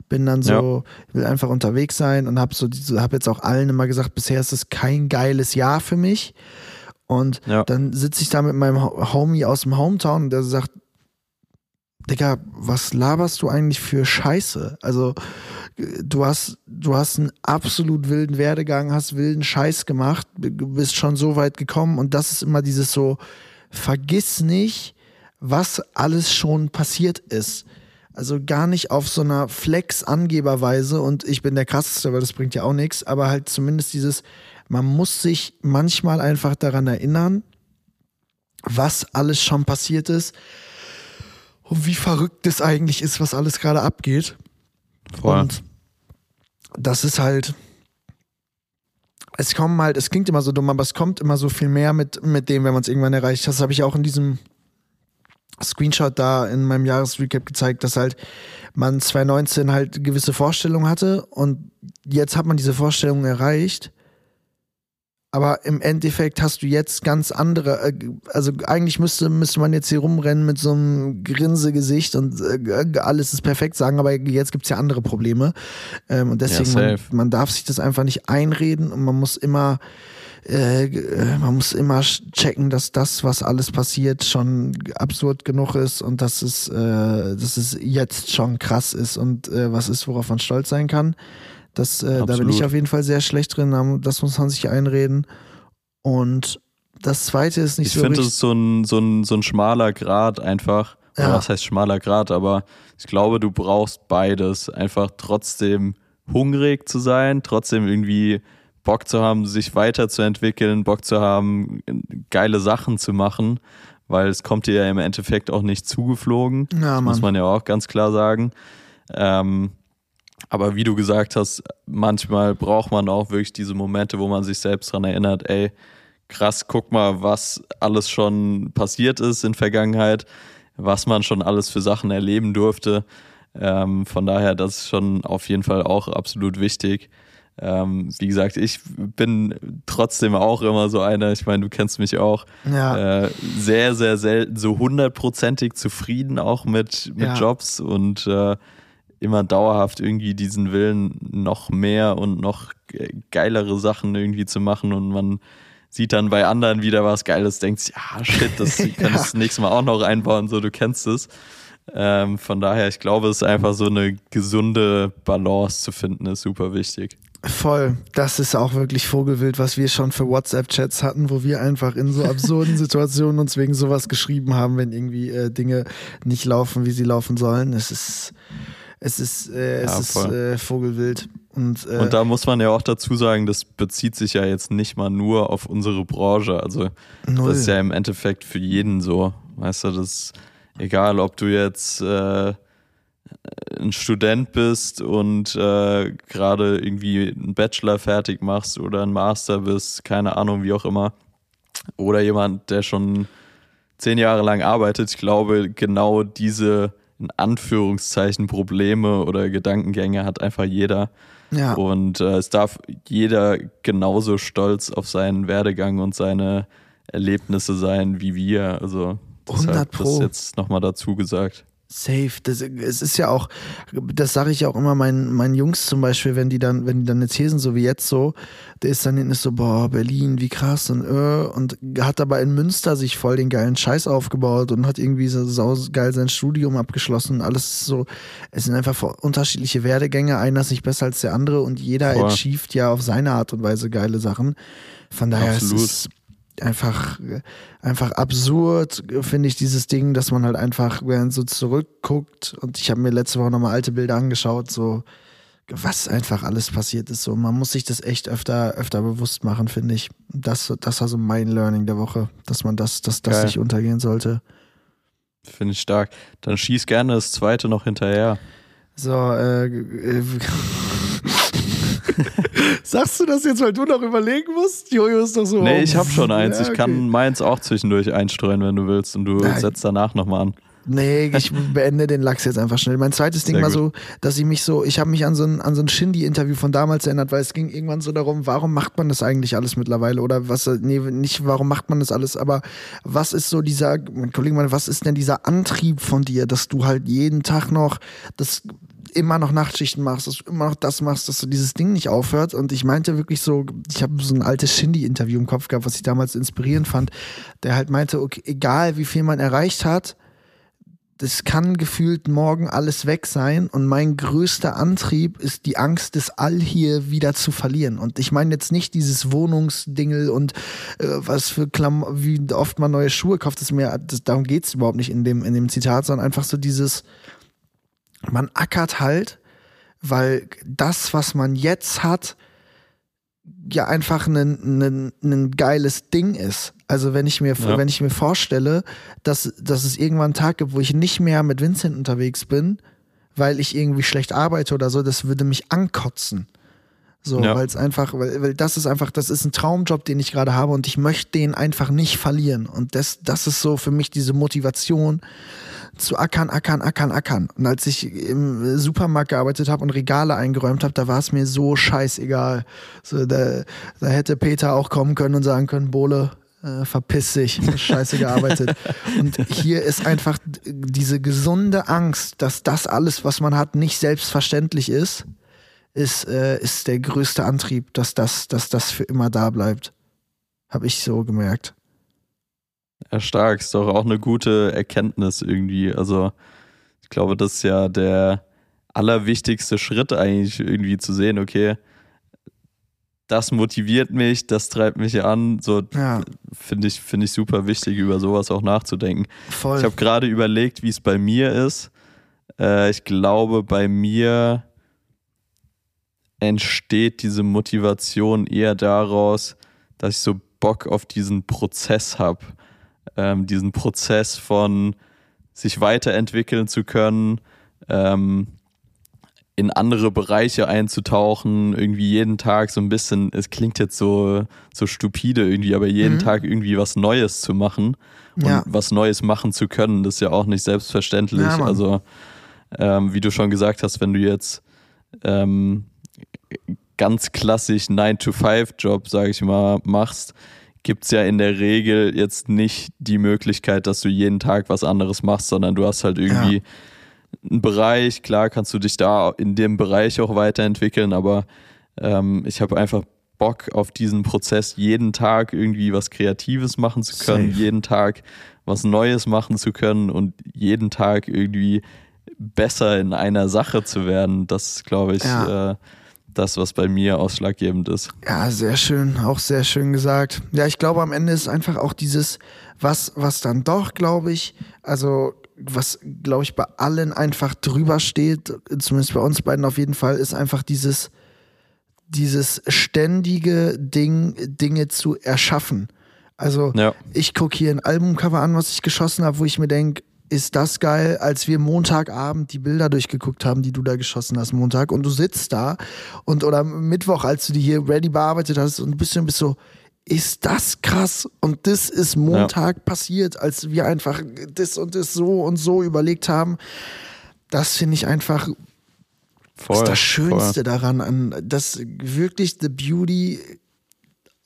bin dann so, ja. will einfach unterwegs sein und habe so, habe jetzt auch allen immer gesagt, bisher ist es kein geiles Jahr für mich. Und ja. dann sitze ich da mit meinem Homie aus dem Hometown und der sagt, Digga, was laberst du eigentlich für Scheiße? Also, du hast, du hast einen absolut wilden Werdegang, hast wilden Scheiß gemacht, bist schon so weit gekommen und das ist immer dieses so, vergiss nicht, was alles schon passiert ist. Also gar nicht auf so einer Flex-Angeberweise und ich bin der krasseste, weil das bringt ja auch nichts, aber halt zumindest dieses, man muss sich manchmal einfach daran erinnern, was alles schon passiert ist und wie verrückt es eigentlich ist, was alles gerade abgeht. Voll. Und das ist halt, es kommen halt, es klingt immer so dumm, aber es kommt immer so viel mehr mit, mit dem, wenn man es irgendwann erreicht. Das habe ich auch in diesem Screenshot da in meinem Jahresrecap gezeigt, dass halt man 2019 halt gewisse Vorstellungen hatte und jetzt hat man diese Vorstellungen erreicht. Aber im Endeffekt hast du jetzt ganz andere, äh, also eigentlich müsste, müsste man jetzt hier rumrennen mit so einem Grinsegesicht und äh, alles ist perfekt sagen, aber jetzt gibt es ja andere Probleme. Ähm, und deswegen, ja, man, man darf sich das einfach nicht einreden und man muss immer äh, äh, man muss immer checken, dass das, was alles passiert, schon absurd genug ist und dass es, äh, dass es jetzt schon krass ist und äh, was ist, worauf man stolz sein kann. Das, äh, da bin ich auf jeden Fall sehr schlecht drin, das muss man sich einreden. Und das zweite ist nicht ich so. Ich finde, es ist so ein, so, ein, so ein schmaler Grad einfach. Ja. Was heißt schmaler Grad? Aber ich glaube, du brauchst beides. Einfach trotzdem hungrig zu sein, trotzdem irgendwie Bock zu haben, sich weiterzuentwickeln, Bock zu haben, geile Sachen zu machen, weil es kommt dir ja im Endeffekt auch nicht zugeflogen. Ja, muss man ja auch ganz klar sagen. Ähm, aber wie du gesagt hast, manchmal braucht man auch wirklich diese Momente, wo man sich selbst daran erinnert, ey, krass, guck mal, was alles schon passiert ist in Vergangenheit, was man schon alles für Sachen erleben durfte. Ähm, von daher, das ist schon auf jeden Fall auch absolut wichtig. Ähm, wie gesagt, ich bin trotzdem auch immer so einer, ich meine, du kennst mich auch, ja. äh, sehr, sehr selten so hundertprozentig zufrieden auch mit, mit ja. Jobs und äh, immer dauerhaft irgendwie diesen Willen, noch mehr und noch geilere Sachen irgendwie zu machen und man sieht dann bei anderen wieder was Geiles, denkt sich, ah shit, das kann ich das nächste Mal auch noch einbauen, so du kennst es. Ähm, von daher, ich glaube, es ist einfach so eine gesunde Balance zu finden, ist super wichtig. Voll. Das ist auch wirklich Vogelwild, was wir schon für WhatsApp-Chats hatten, wo wir einfach in so absurden Situationen uns wegen sowas geschrieben haben, wenn irgendwie äh, Dinge nicht laufen, wie sie laufen sollen. Es ist, es ist, äh, es ja, ist äh, Vogelwild. Und, äh, und da muss man ja auch dazu sagen, das bezieht sich ja jetzt nicht mal nur auf unsere Branche. Also Null. das ist ja im Endeffekt für jeden so. Weißt du, das ist egal, ob du jetzt äh, ein Student bist und äh, gerade irgendwie einen Bachelor fertig machst oder einen Master bist, keine Ahnung, wie auch immer, oder jemand, der schon zehn Jahre lang arbeitet, ich glaube, genau diese in Anführungszeichen Probleme oder Gedankengänge hat einfach jeder. Ja. Und äh, es darf jeder genauso stolz auf seinen Werdegang und seine Erlebnisse sein wie wir. Also 100 Pro. das jetzt nochmal dazu gesagt. Safe. Das, es ist ja auch, das sage ich auch immer meinen, meinen Jungs zum Beispiel, wenn die dann, wenn die dann jetzt hier sind, so wie jetzt so, der ist dann hinten so, boah, Berlin, wie krass und äh, und hat aber in Münster sich voll den geilen Scheiß aufgebaut und hat irgendwie so geil sein Studium abgeschlossen. Alles so, es sind einfach unterschiedliche Werdegänge, einer ist nicht besser als der andere und jeder voll. achieved ja auf seine Art und Weise geile Sachen. Von daher Absolut. ist es einfach, einfach absurd, finde ich, dieses Ding, dass man halt einfach, während so zurückguckt und ich habe mir letzte Woche nochmal alte Bilder angeschaut, so was einfach alles passiert ist. So, man muss sich das echt öfter, öfter bewusst machen, finde ich. Das, das war so mein Learning der Woche, dass man das, dass das nicht untergehen sollte. Finde ich stark. Dann schieß gerne das zweite noch hinterher. So, äh, äh Sagst du das jetzt, weil du noch überlegen musst? Jojo ist doch so. Nee, ich habe schon eins. Ja, okay. Ich kann meins auch zwischendurch einstreuen, wenn du willst. Und du Nein. setzt danach nochmal an. Nee, ich beende den Lachs jetzt einfach schnell. Mein zweites Ding Sehr war so, dass ich mich so, ich habe mich an so ein, an so ein Shindy-Interview von damals erinnert, weil es ging irgendwann so darum, warum macht man das eigentlich alles mittlerweile? Oder was, nee, nicht warum macht man das alles, aber was ist so dieser, mein Kollege, was ist denn dieser Antrieb von dir, dass du halt jeden Tag noch das immer noch Nachtschichten machst, dass du immer noch das machst, dass du dieses Ding nicht aufhört. Und ich meinte wirklich so, ich habe so ein altes Shindy-Interview im Kopf gehabt, was ich damals inspirierend fand, der halt meinte, okay, egal wie viel man erreicht hat, das kann gefühlt morgen alles weg sein und mein größter Antrieb ist die Angst, das All hier wieder zu verlieren. Und ich meine jetzt nicht dieses Wohnungsdingel und äh, was für Klam wie oft man neue Schuhe kauft, das mir, das, darum geht's überhaupt nicht in dem, in dem Zitat, sondern einfach so dieses, man ackert halt, weil das, was man jetzt hat, ja einfach ein, ein, geiles Ding ist. Also wenn ich mir, ja. wenn ich mir vorstelle, dass, dass es irgendwann einen Tag gibt, wo ich nicht mehr mit Vincent unterwegs bin, weil ich irgendwie schlecht arbeite oder so, das würde mich ankotzen. So, ja. weil es einfach, weil, weil das ist einfach, das ist ein Traumjob, den ich gerade habe und ich möchte den einfach nicht verlieren. Und das, das ist so für mich diese Motivation zu ackern, ackern, ackern, ackern. Und als ich im Supermarkt gearbeitet habe und Regale eingeräumt habe, da war es mir so scheißegal. So, da, da hätte Peter auch kommen können und sagen können, Bohle, äh, verpiss dich, scheiße gearbeitet. und hier ist einfach diese gesunde Angst, dass das alles, was man hat, nicht selbstverständlich ist ist, äh, ist der größte Antrieb, dass das, dass das für immer da bleibt. Habe ich so gemerkt. Ja, stark. Ist doch auch eine gute Erkenntnis irgendwie. Also, ich glaube, das ist ja der allerwichtigste Schritt eigentlich irgendwie zu sehen, okay, das motiviert mich, das treibt mich an. So ja. finde ich, find ich super wichtig, über sowas auch nachzudenken. Voll. Ich habe gerade überlegt, wie es bei mir ist. Äh, ich glaube, bei mir entsteht diese Motivation eher daraus, dass ich so Bock auf diesen Prozess habe. Ähm, diesen Prozess von sich weiterentwickeln zu können, ähm, in andere Bereiche einzutauchen, irgendwie jeden Tag so ein bisschen, es klingt jetzt so, so stupide irgendwie, aber jeden mhm. Tag irgendwie was Neues zu machen und ja. was Neues machen zu können, das ist ja auch nicht selbstverständlich. Ja, also, ähm, wie du schon gesagt hast, wenn du jetzt ähm, ganz klassisch 9-to-5-Job, sage ich mal, machst, gibt es ja in der Regel jetzt nicht die Möglichkeit, dass du jeden Tag was anderes machst, sondern du hast halt irgendwie ja. einen Bereich, klar kannst du dich da in dem Bereich auch weiterentwickeln, aber ähm, ich habe einfach Bock auf diesen Prozess, jeden Tag irgendwie was Kreatives machen zu können, Safe. jeden Tag was Neues machen zu können und jeden Tag irgendwie besser in einer Sache zu werden. Das glaube ich. Ja. Äh, das, was bei mir ausschlaggebend ist. Ja, sehr schön, auch sehr schön gesagt. Ja, ich glaube, am Ende ist einfach auch dieses, was, was dann doch, glaube ich, also was, glaube ich, bei allen einfach drüber steht, zumindest bei uns beiden auf jeden Fall, ist einfach dieses, dieses ständige Ding, Dinge zu erschaffen. Also ja. ich gucke hier ein Albumcover an, was ich geschossen habe, wo ich mir denke, ist das geil, als wir Montagabend die Bilder durchgeguckt haben, die du da geschossen hast, Montag, und du sitzt da und oder Mittwoch, als du die hier ready bearbeitet hast und ein bisschen bist so, ist das krass? Und das ist Montag ja. passiert, als wir einfach das und das so und so überlegt haben. Das finde ich einfach voll, ist das Schönste voll. daran, an das wirklich the beauty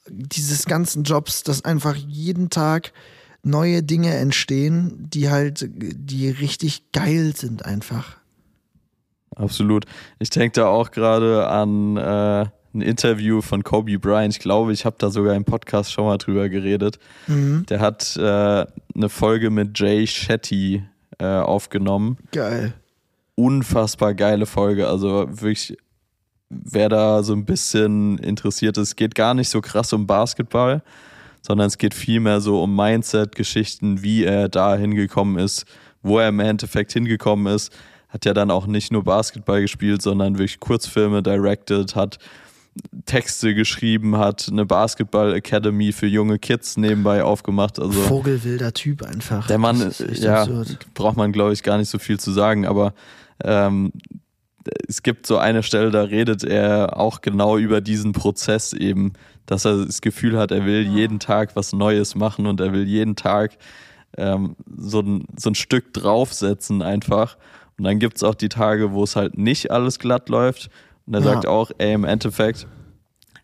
dieses ganzen Jobs, dass einfach jeden Tag neue Dinge entstehen, die halt, die richtig geil sind einfach. Absolut. Ich denke da auch gerade an äh, ein Interview von Kobe Bryant. Ich glaube, ich habe da sogar im Podcast schon mal drüber geredet. Mhm. Der hat äh, eine Folge mit Jay Shetty äh, aufgenommen. Geil. Unfassbar geile Folge. Also wirklich, wer da so ein bisschen interessiert ist, geht gar nicht so krass um Basketball, sondern es geht vielmehr so um Mindset-Geschichten, wie er da hingekommen ist, wo er im Endeffekt hingekommen ist. Hat ja dann auch nicht nur Basketball gespielt, sondern wirklich Kurzfilme directed, hat Texte geschrieben, hat eine Basketball Academy für junge Kids nebenbei aufgemacht. Also Vogelwilder Typ einfach. Der Mann, ja, absurd. braucht man glaube ich gar nicht so viel zu sagen, aber ähm, es gibt so eine Stelle, da redet er auch genau über diesen Prozess eben, dass er das Gefühl hat, er will jeden Tag was Neues machen und er will jeden Tag ähm, so, ein, so ein Stück draufsetzen einfach. Und dann gibt es auch die Tage, wo es halt nicht alles glatt läuft. Und er ja. sagt auch, ey, im Endeffekt,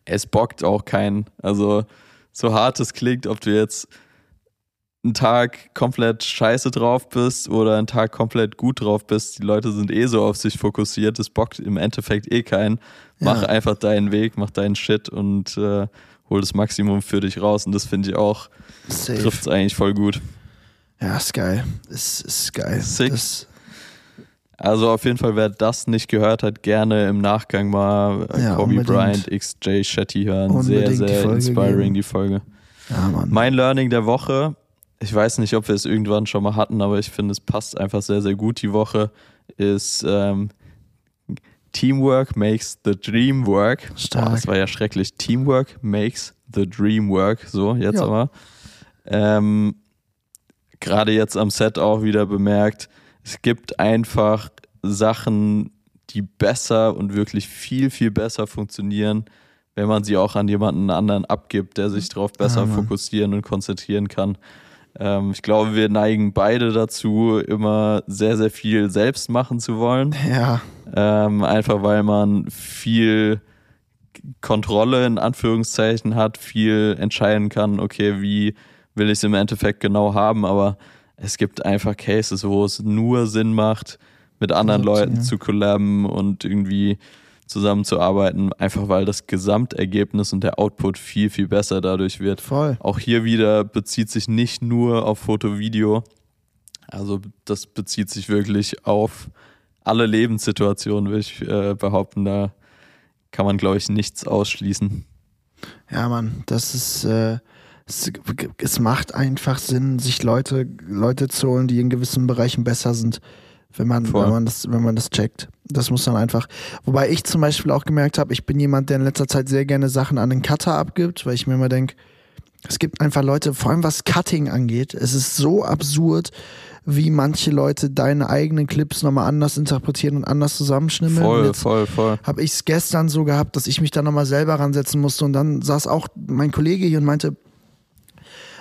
es bockt auch keinen. Also so hart es klingt, ob du jetzt einen Tag komplett scheiße drauf bist oder einen Tag komplett gut drauf bist. Die Leute sind eh so auf sich fokussiert, es bockt im Endeffekt eh keinen. Mach ja. einfach deinen Weg, mach deinen Shit und äh, hol das Maximum für dich raus. Und das finde ich auch, trifft es eigentlich voll gut. Ja, ist geil. Ist, ist geil. Sick. Das also auf jeden Fall, wer das nicht gehört hat, gerne im Nachgang mal äh, ja, Kobe unbedingt. Bryant, XJ Shetty hören. Unbedingt sehr, sehr die inspiring, geben. die Folge. Ja, Mann. Mein Learning der Woche, ich weiß nicht, ob wir es irgendwann schon mal hatten, aber ich finde, es passt einfach sehr, sehr gut die Woche, ist ähm, Teamwork makes the dream work. Stark. Boah, das war ja schrecklich. Teamwork makes the dream work. So, jetzt Ja. aber. Ähm, Gerade jetzt am Set auch wieder bemerkt, es gibt einfach Sachen, die besser und wirklich viel, viel besser funktionieren, wenn man sie auch an jemanden anderen abgibt, der sich darauf besser Mann. fokussieren und konzentrieren kann. Ähm, ich glaube, wir neigen beide dazu, immer sehr, sehr viel selbst machen zu wollen. Ja, Ähm, einfach weil man viel Kontrolle in Anführungszeichen hat, viel entscheiden kann, okay, wie will ich es im Endeffekt genau haben, aber es gibt einfach Cases, wo es nur Sinn macht, mit anderen. Leuten zu collaben und irgendwie zusammenzuarbeiten, einfach weil das Gesamtergebnis und der Output viel, viel besser dadurch wird. voll. Auch hier wieder bezieht sich nicht nur auf Foto, Video. Also das bezieht sich wirklich auf alle Lebenssituationen, würde ich äh, behaupten. Da kann man, glaube ich, nichts ausschließen. Ja, Mann, das ist, äh, es, es macht einfach Sinn, sich Leute, Leute zu holen, die in gewissen Bereichen besser sind, wenn man, Voll. wenn man das, wenn man das checkt. Das muss dann einfach. Wobei ich zum Beispiel auch gemerkt habe, ich bin jemand, der in letzter Zeit sehr gerne Sachen an den Cutter abgibt, weil ich mir immer denke, es gibt einfach Leute, vor allem was Cutting angeht, es ist so absurd, wie manche Leute deine eigenen Clips nochmal anders interpretieren und anders zusammenschnimmeln. Voll, jetzt- voll, voll. habe ich es gestern so gehabt, dass ich mich da nochmal selber ransetzen musste und dann saß auch mein Kollege hier und meinte,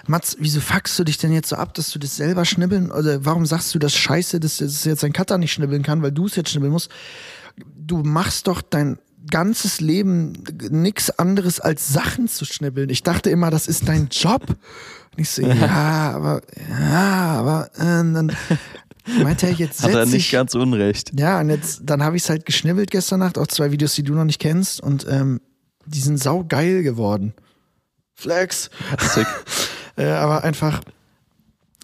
Mats, wieso fuckst du dich denn jetzt so ab, dass du das selber schnibbeln oder warum sagst du das scheiße, dass, dass jetzt ein Cutter nicht schnibbeln kann, weil du es jetzt schnibbeln musst? Du machst doch dein ganzes Leben nichts anderes als Sachen zu schnibbeln. Ich dachte immer, das ist dein Job. Und ich so, ja, aber, ja, aber, äh, dann meinte er, jetzt Hat er nicht dich- ganz unrecht. ja, und jetzt, dann habe ich es halt geschnibbelt gestern Nacht, auch zwei Videos, die du noch nicht kennst, und ähm, die sind saugeil geworden. Flex. Sick. Äh, aber einfach,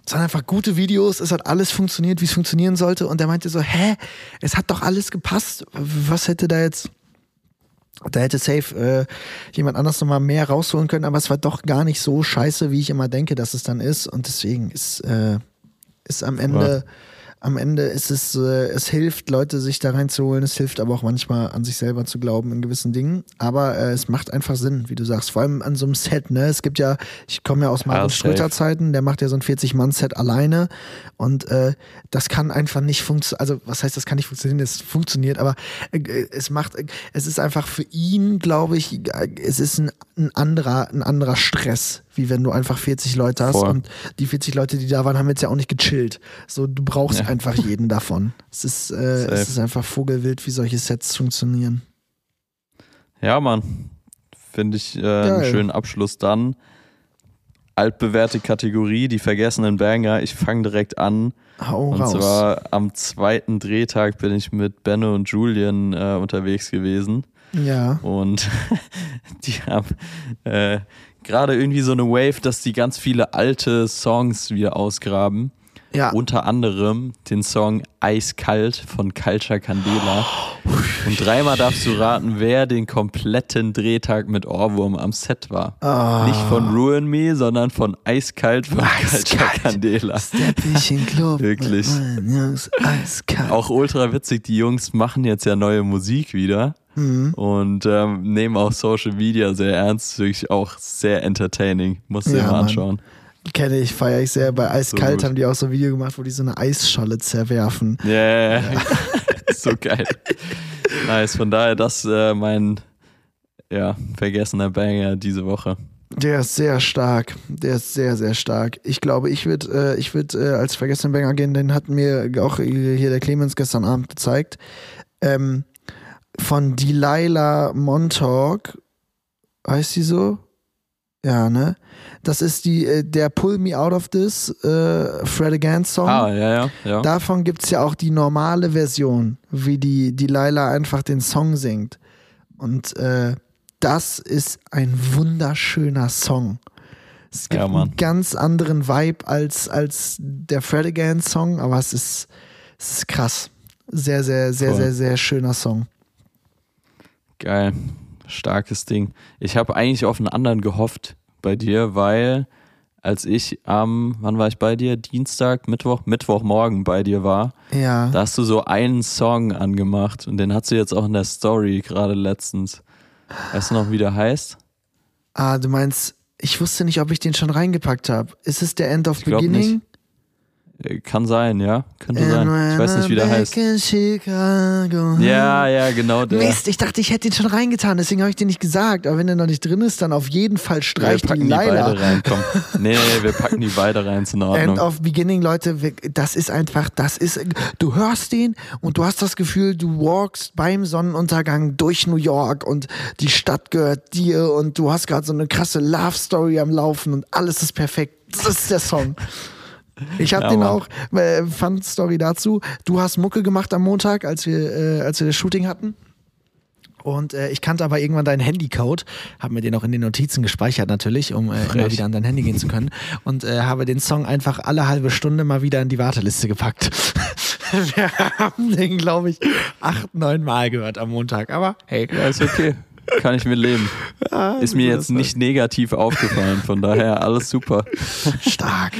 es waren einfach gute Videos, es hat alles funktioniert, wie es funktionieren sollte. Und der meinte so, hä, es hat doch alles gepasst. Was hätte da jetzt. Da hätte safe äh, jemand anders nochmal mehr rausholen können, aber es war doch gar nicht so scheiße, wie ich immer denke, dass es dann ist. Und deswegen ist, äh, ist am Ende, am Ende ist es, äh, es hilft, Leute sich da reinzuholen. Es hilft aber auch manchmal an sich selber zu glauben in gewissen Dingen. Aber äh, es macht einfach Sinn, wie du sagst. Vor allem an so einem Set, ne? Es gibt ja, ich komme ja aus Martin safe. Schröter Zeiten, der macht ja so ein 40-Mann-Set alleine. Und äh, das kann einfach nicht funktionieren. Also, was heißt, das kann nicht funktionieren? Es funktioniert, aber äh, es macht, äh, es ist einfach für ihn, glaube ich, äh, es ist ein, ein anderer, ein anderer Stress, wie wenn du einfach 40 Leute hast. Voll. Und die 40 Leute, die da waren, haben jetzt ja auch nicht gechillt. So, du brauchst Ja. einfach jeden davon. Es ist, äh, es ist einfach vogelwild, wie solche Sets funktionieren. Ja, Mann. Finde ich äh, einen schönen Abschluss dann. Altbewährte Kategorie, die vergessenen Banger. Ich fange direkt an. Hau Und raus. zwar am zweiten Drehtag bin ich mit Benno und Julian äh, unterwegs gewesen. ja. Und die haben äh, gerade irgendwie so eine Wave, dass die ganz viele alte Songs wieder ausgraben. Ja. Unter anderem den Song Eiskalt von Culture Candela. Und dreimal darfst du raten, wer den kompletten Drehtag mit Ohrwurm am Set war. Ah. Nicht von Ruin Me, sondern von Eiskalt von Culture Eiskalt. Candela. Step ich in den Club. Wirklich. Jungs, eiskalt. Auch ultra witzig, die Jungs machen jetzt ja neue Musik wieder Mhm. und ähm, nehmen auch Social Media sehr ernst, wirklich auch sehr entertaining. Musst du Ja, dir mal Mann. Kenne ich, feiere ich sehr. Bei Eiskalt gut. haben die auch so ein Video gemacht, wo die so eine Eisscholle zerwerfen. Ja, yeah, yeah. so geil. Nice, von daher das äh, mein ja, vergessener Banger diese Woche. Der ist sehr stark. Der ist sehr, sehr stark. Ich glaube, ich würde äh, ich würd, äh, als vergessenen Banger gehen, den hat mir auch hier der Clemens gestern Abend gezeigt. Ähm, von Delilah Montauk. Heißt sie so? Ja, ne? Das ist die, äh, der Pull Me Out of This äh, Fred Again Song. Ah, ja, ja, ja. Davon gibt es ja auch die normale Version, wie die, die Laila einfach den Song singt. Und äh, das ist ein wunderschöner Song. Es gibt Ja, einen ganz anderen Vibe als, als der Fred Again Song, aber es ist, es ist krass. Sehr, sehr, sehr, Voll. sehr, sehr schöner Song. Geil. Starkes Ding. Ich habe eigentlich auf einen anderen gehofft bei dir, weil als ich am, wann war ich bei dir? Dienstag, Mittwoch, Mittwochmorgen bei dir war. Ja. Da hast du so einen Song angemacht und den hast du jetzt auch in der Story gerade letztens. Weißt du noch, wie der heißt? Ah, du meinst, ich wusste nicht, ob ich den schon reingepackt habe. Ist es der End of Ich Beginning? Äh, Kann sein, ja. Könnte sein. Ich weiß nicht, wie der heißt. Chicago. Ja, ja, genau der. Mist, ich dachte, ich hätte ihn schon reingetan, deswegen habe ich dir nicht gesagt. Aber wenn er noch nicht drin ist, dann auf jeden Fall wir streich die packen die beide rein, komm. Nee, nee, wir packen die beide rein, ist in End Ordnung. of Beginning, Leute, wir- das ist einfach, das ist, du hörst den und du hast das Gefühl, du walkst beim Sonnenuntergang durch New York und die Stadt gehört dir und du hast gerade so eine krasse Love Story am Laufen und alles ist perfekt. Das ist der Song. Ich habe Ja, den Mann. auch, äh, Fun Story dazu. Du hast Mucke gemacht am Montag, als wir, äh, als wir das Shooting hatten. Und äh, ich kannte aber irgendwann deinen Handycode, habe mir den auch in den Notizen gespeichert natürlich, um äh, immer wieder an dein Handy gehen zu können. Und äh, habe den Song einfach alle halbe Stunde mal wieder in die Warteliste gepackt. Wir haben den, glaube ich, acht, neun Mal gehört am Montag. Aber hey, Ja, ist okay. Kann ich mit leben. Ist mir jetzt nicht negativ aufgefallen, von daher alles super. stark.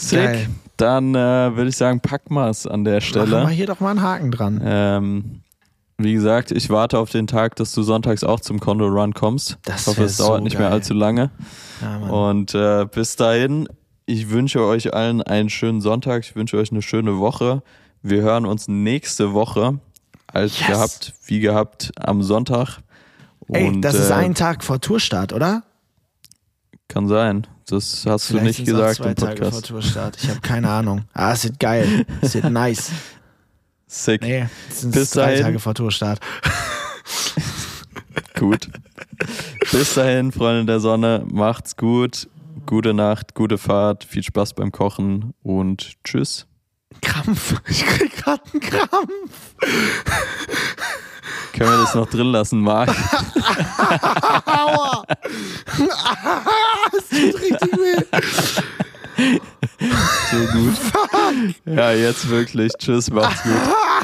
Sick. Geil. Dann äh, würde ich sagen, pack mal's an der Machen wir Stelle. hier doch mal einen Haken dran. Ähm, wie gesagt, ich warte auf den Tag, dass du sonntags auch zum Condo Run kommst. Das ich hoffe, es dauert so nicht mehr geil. allzu lange. Ja. Und äh, bis dahin, ich wünsche euch allen einen schönen Sonntag. Ich wünsche euch eine schöne Woche. Wir hören uns nächste Woche, als Yes. gehabt, wie gehabt, am Sonntag. Ey, Und, das ist äh, ein Tag vor Tourstart, oder? Kann sein. Das hast Vielleicht du nicht gesagt zwei im Tage vor Podcast. Tourstart. Ich habe keine Ahnung. Ah, es wird geil. Es wird nice. Sick. Nee, es sind Bis drei dahin. Tage vor Tourstart. Gut. Bis dahin, Freunde der Sonne, macht's gut. Gute Nacht, gute Fahrt, viel Spaß beim Kochen und tschüss. Krampf. Ich krieg gerade einen Krampf. Können wir das noch drin lassen, Marc? Aua. Es tut richtig weh. So gut. Ja, jetzt wirklich. Tschüss, macht's gut.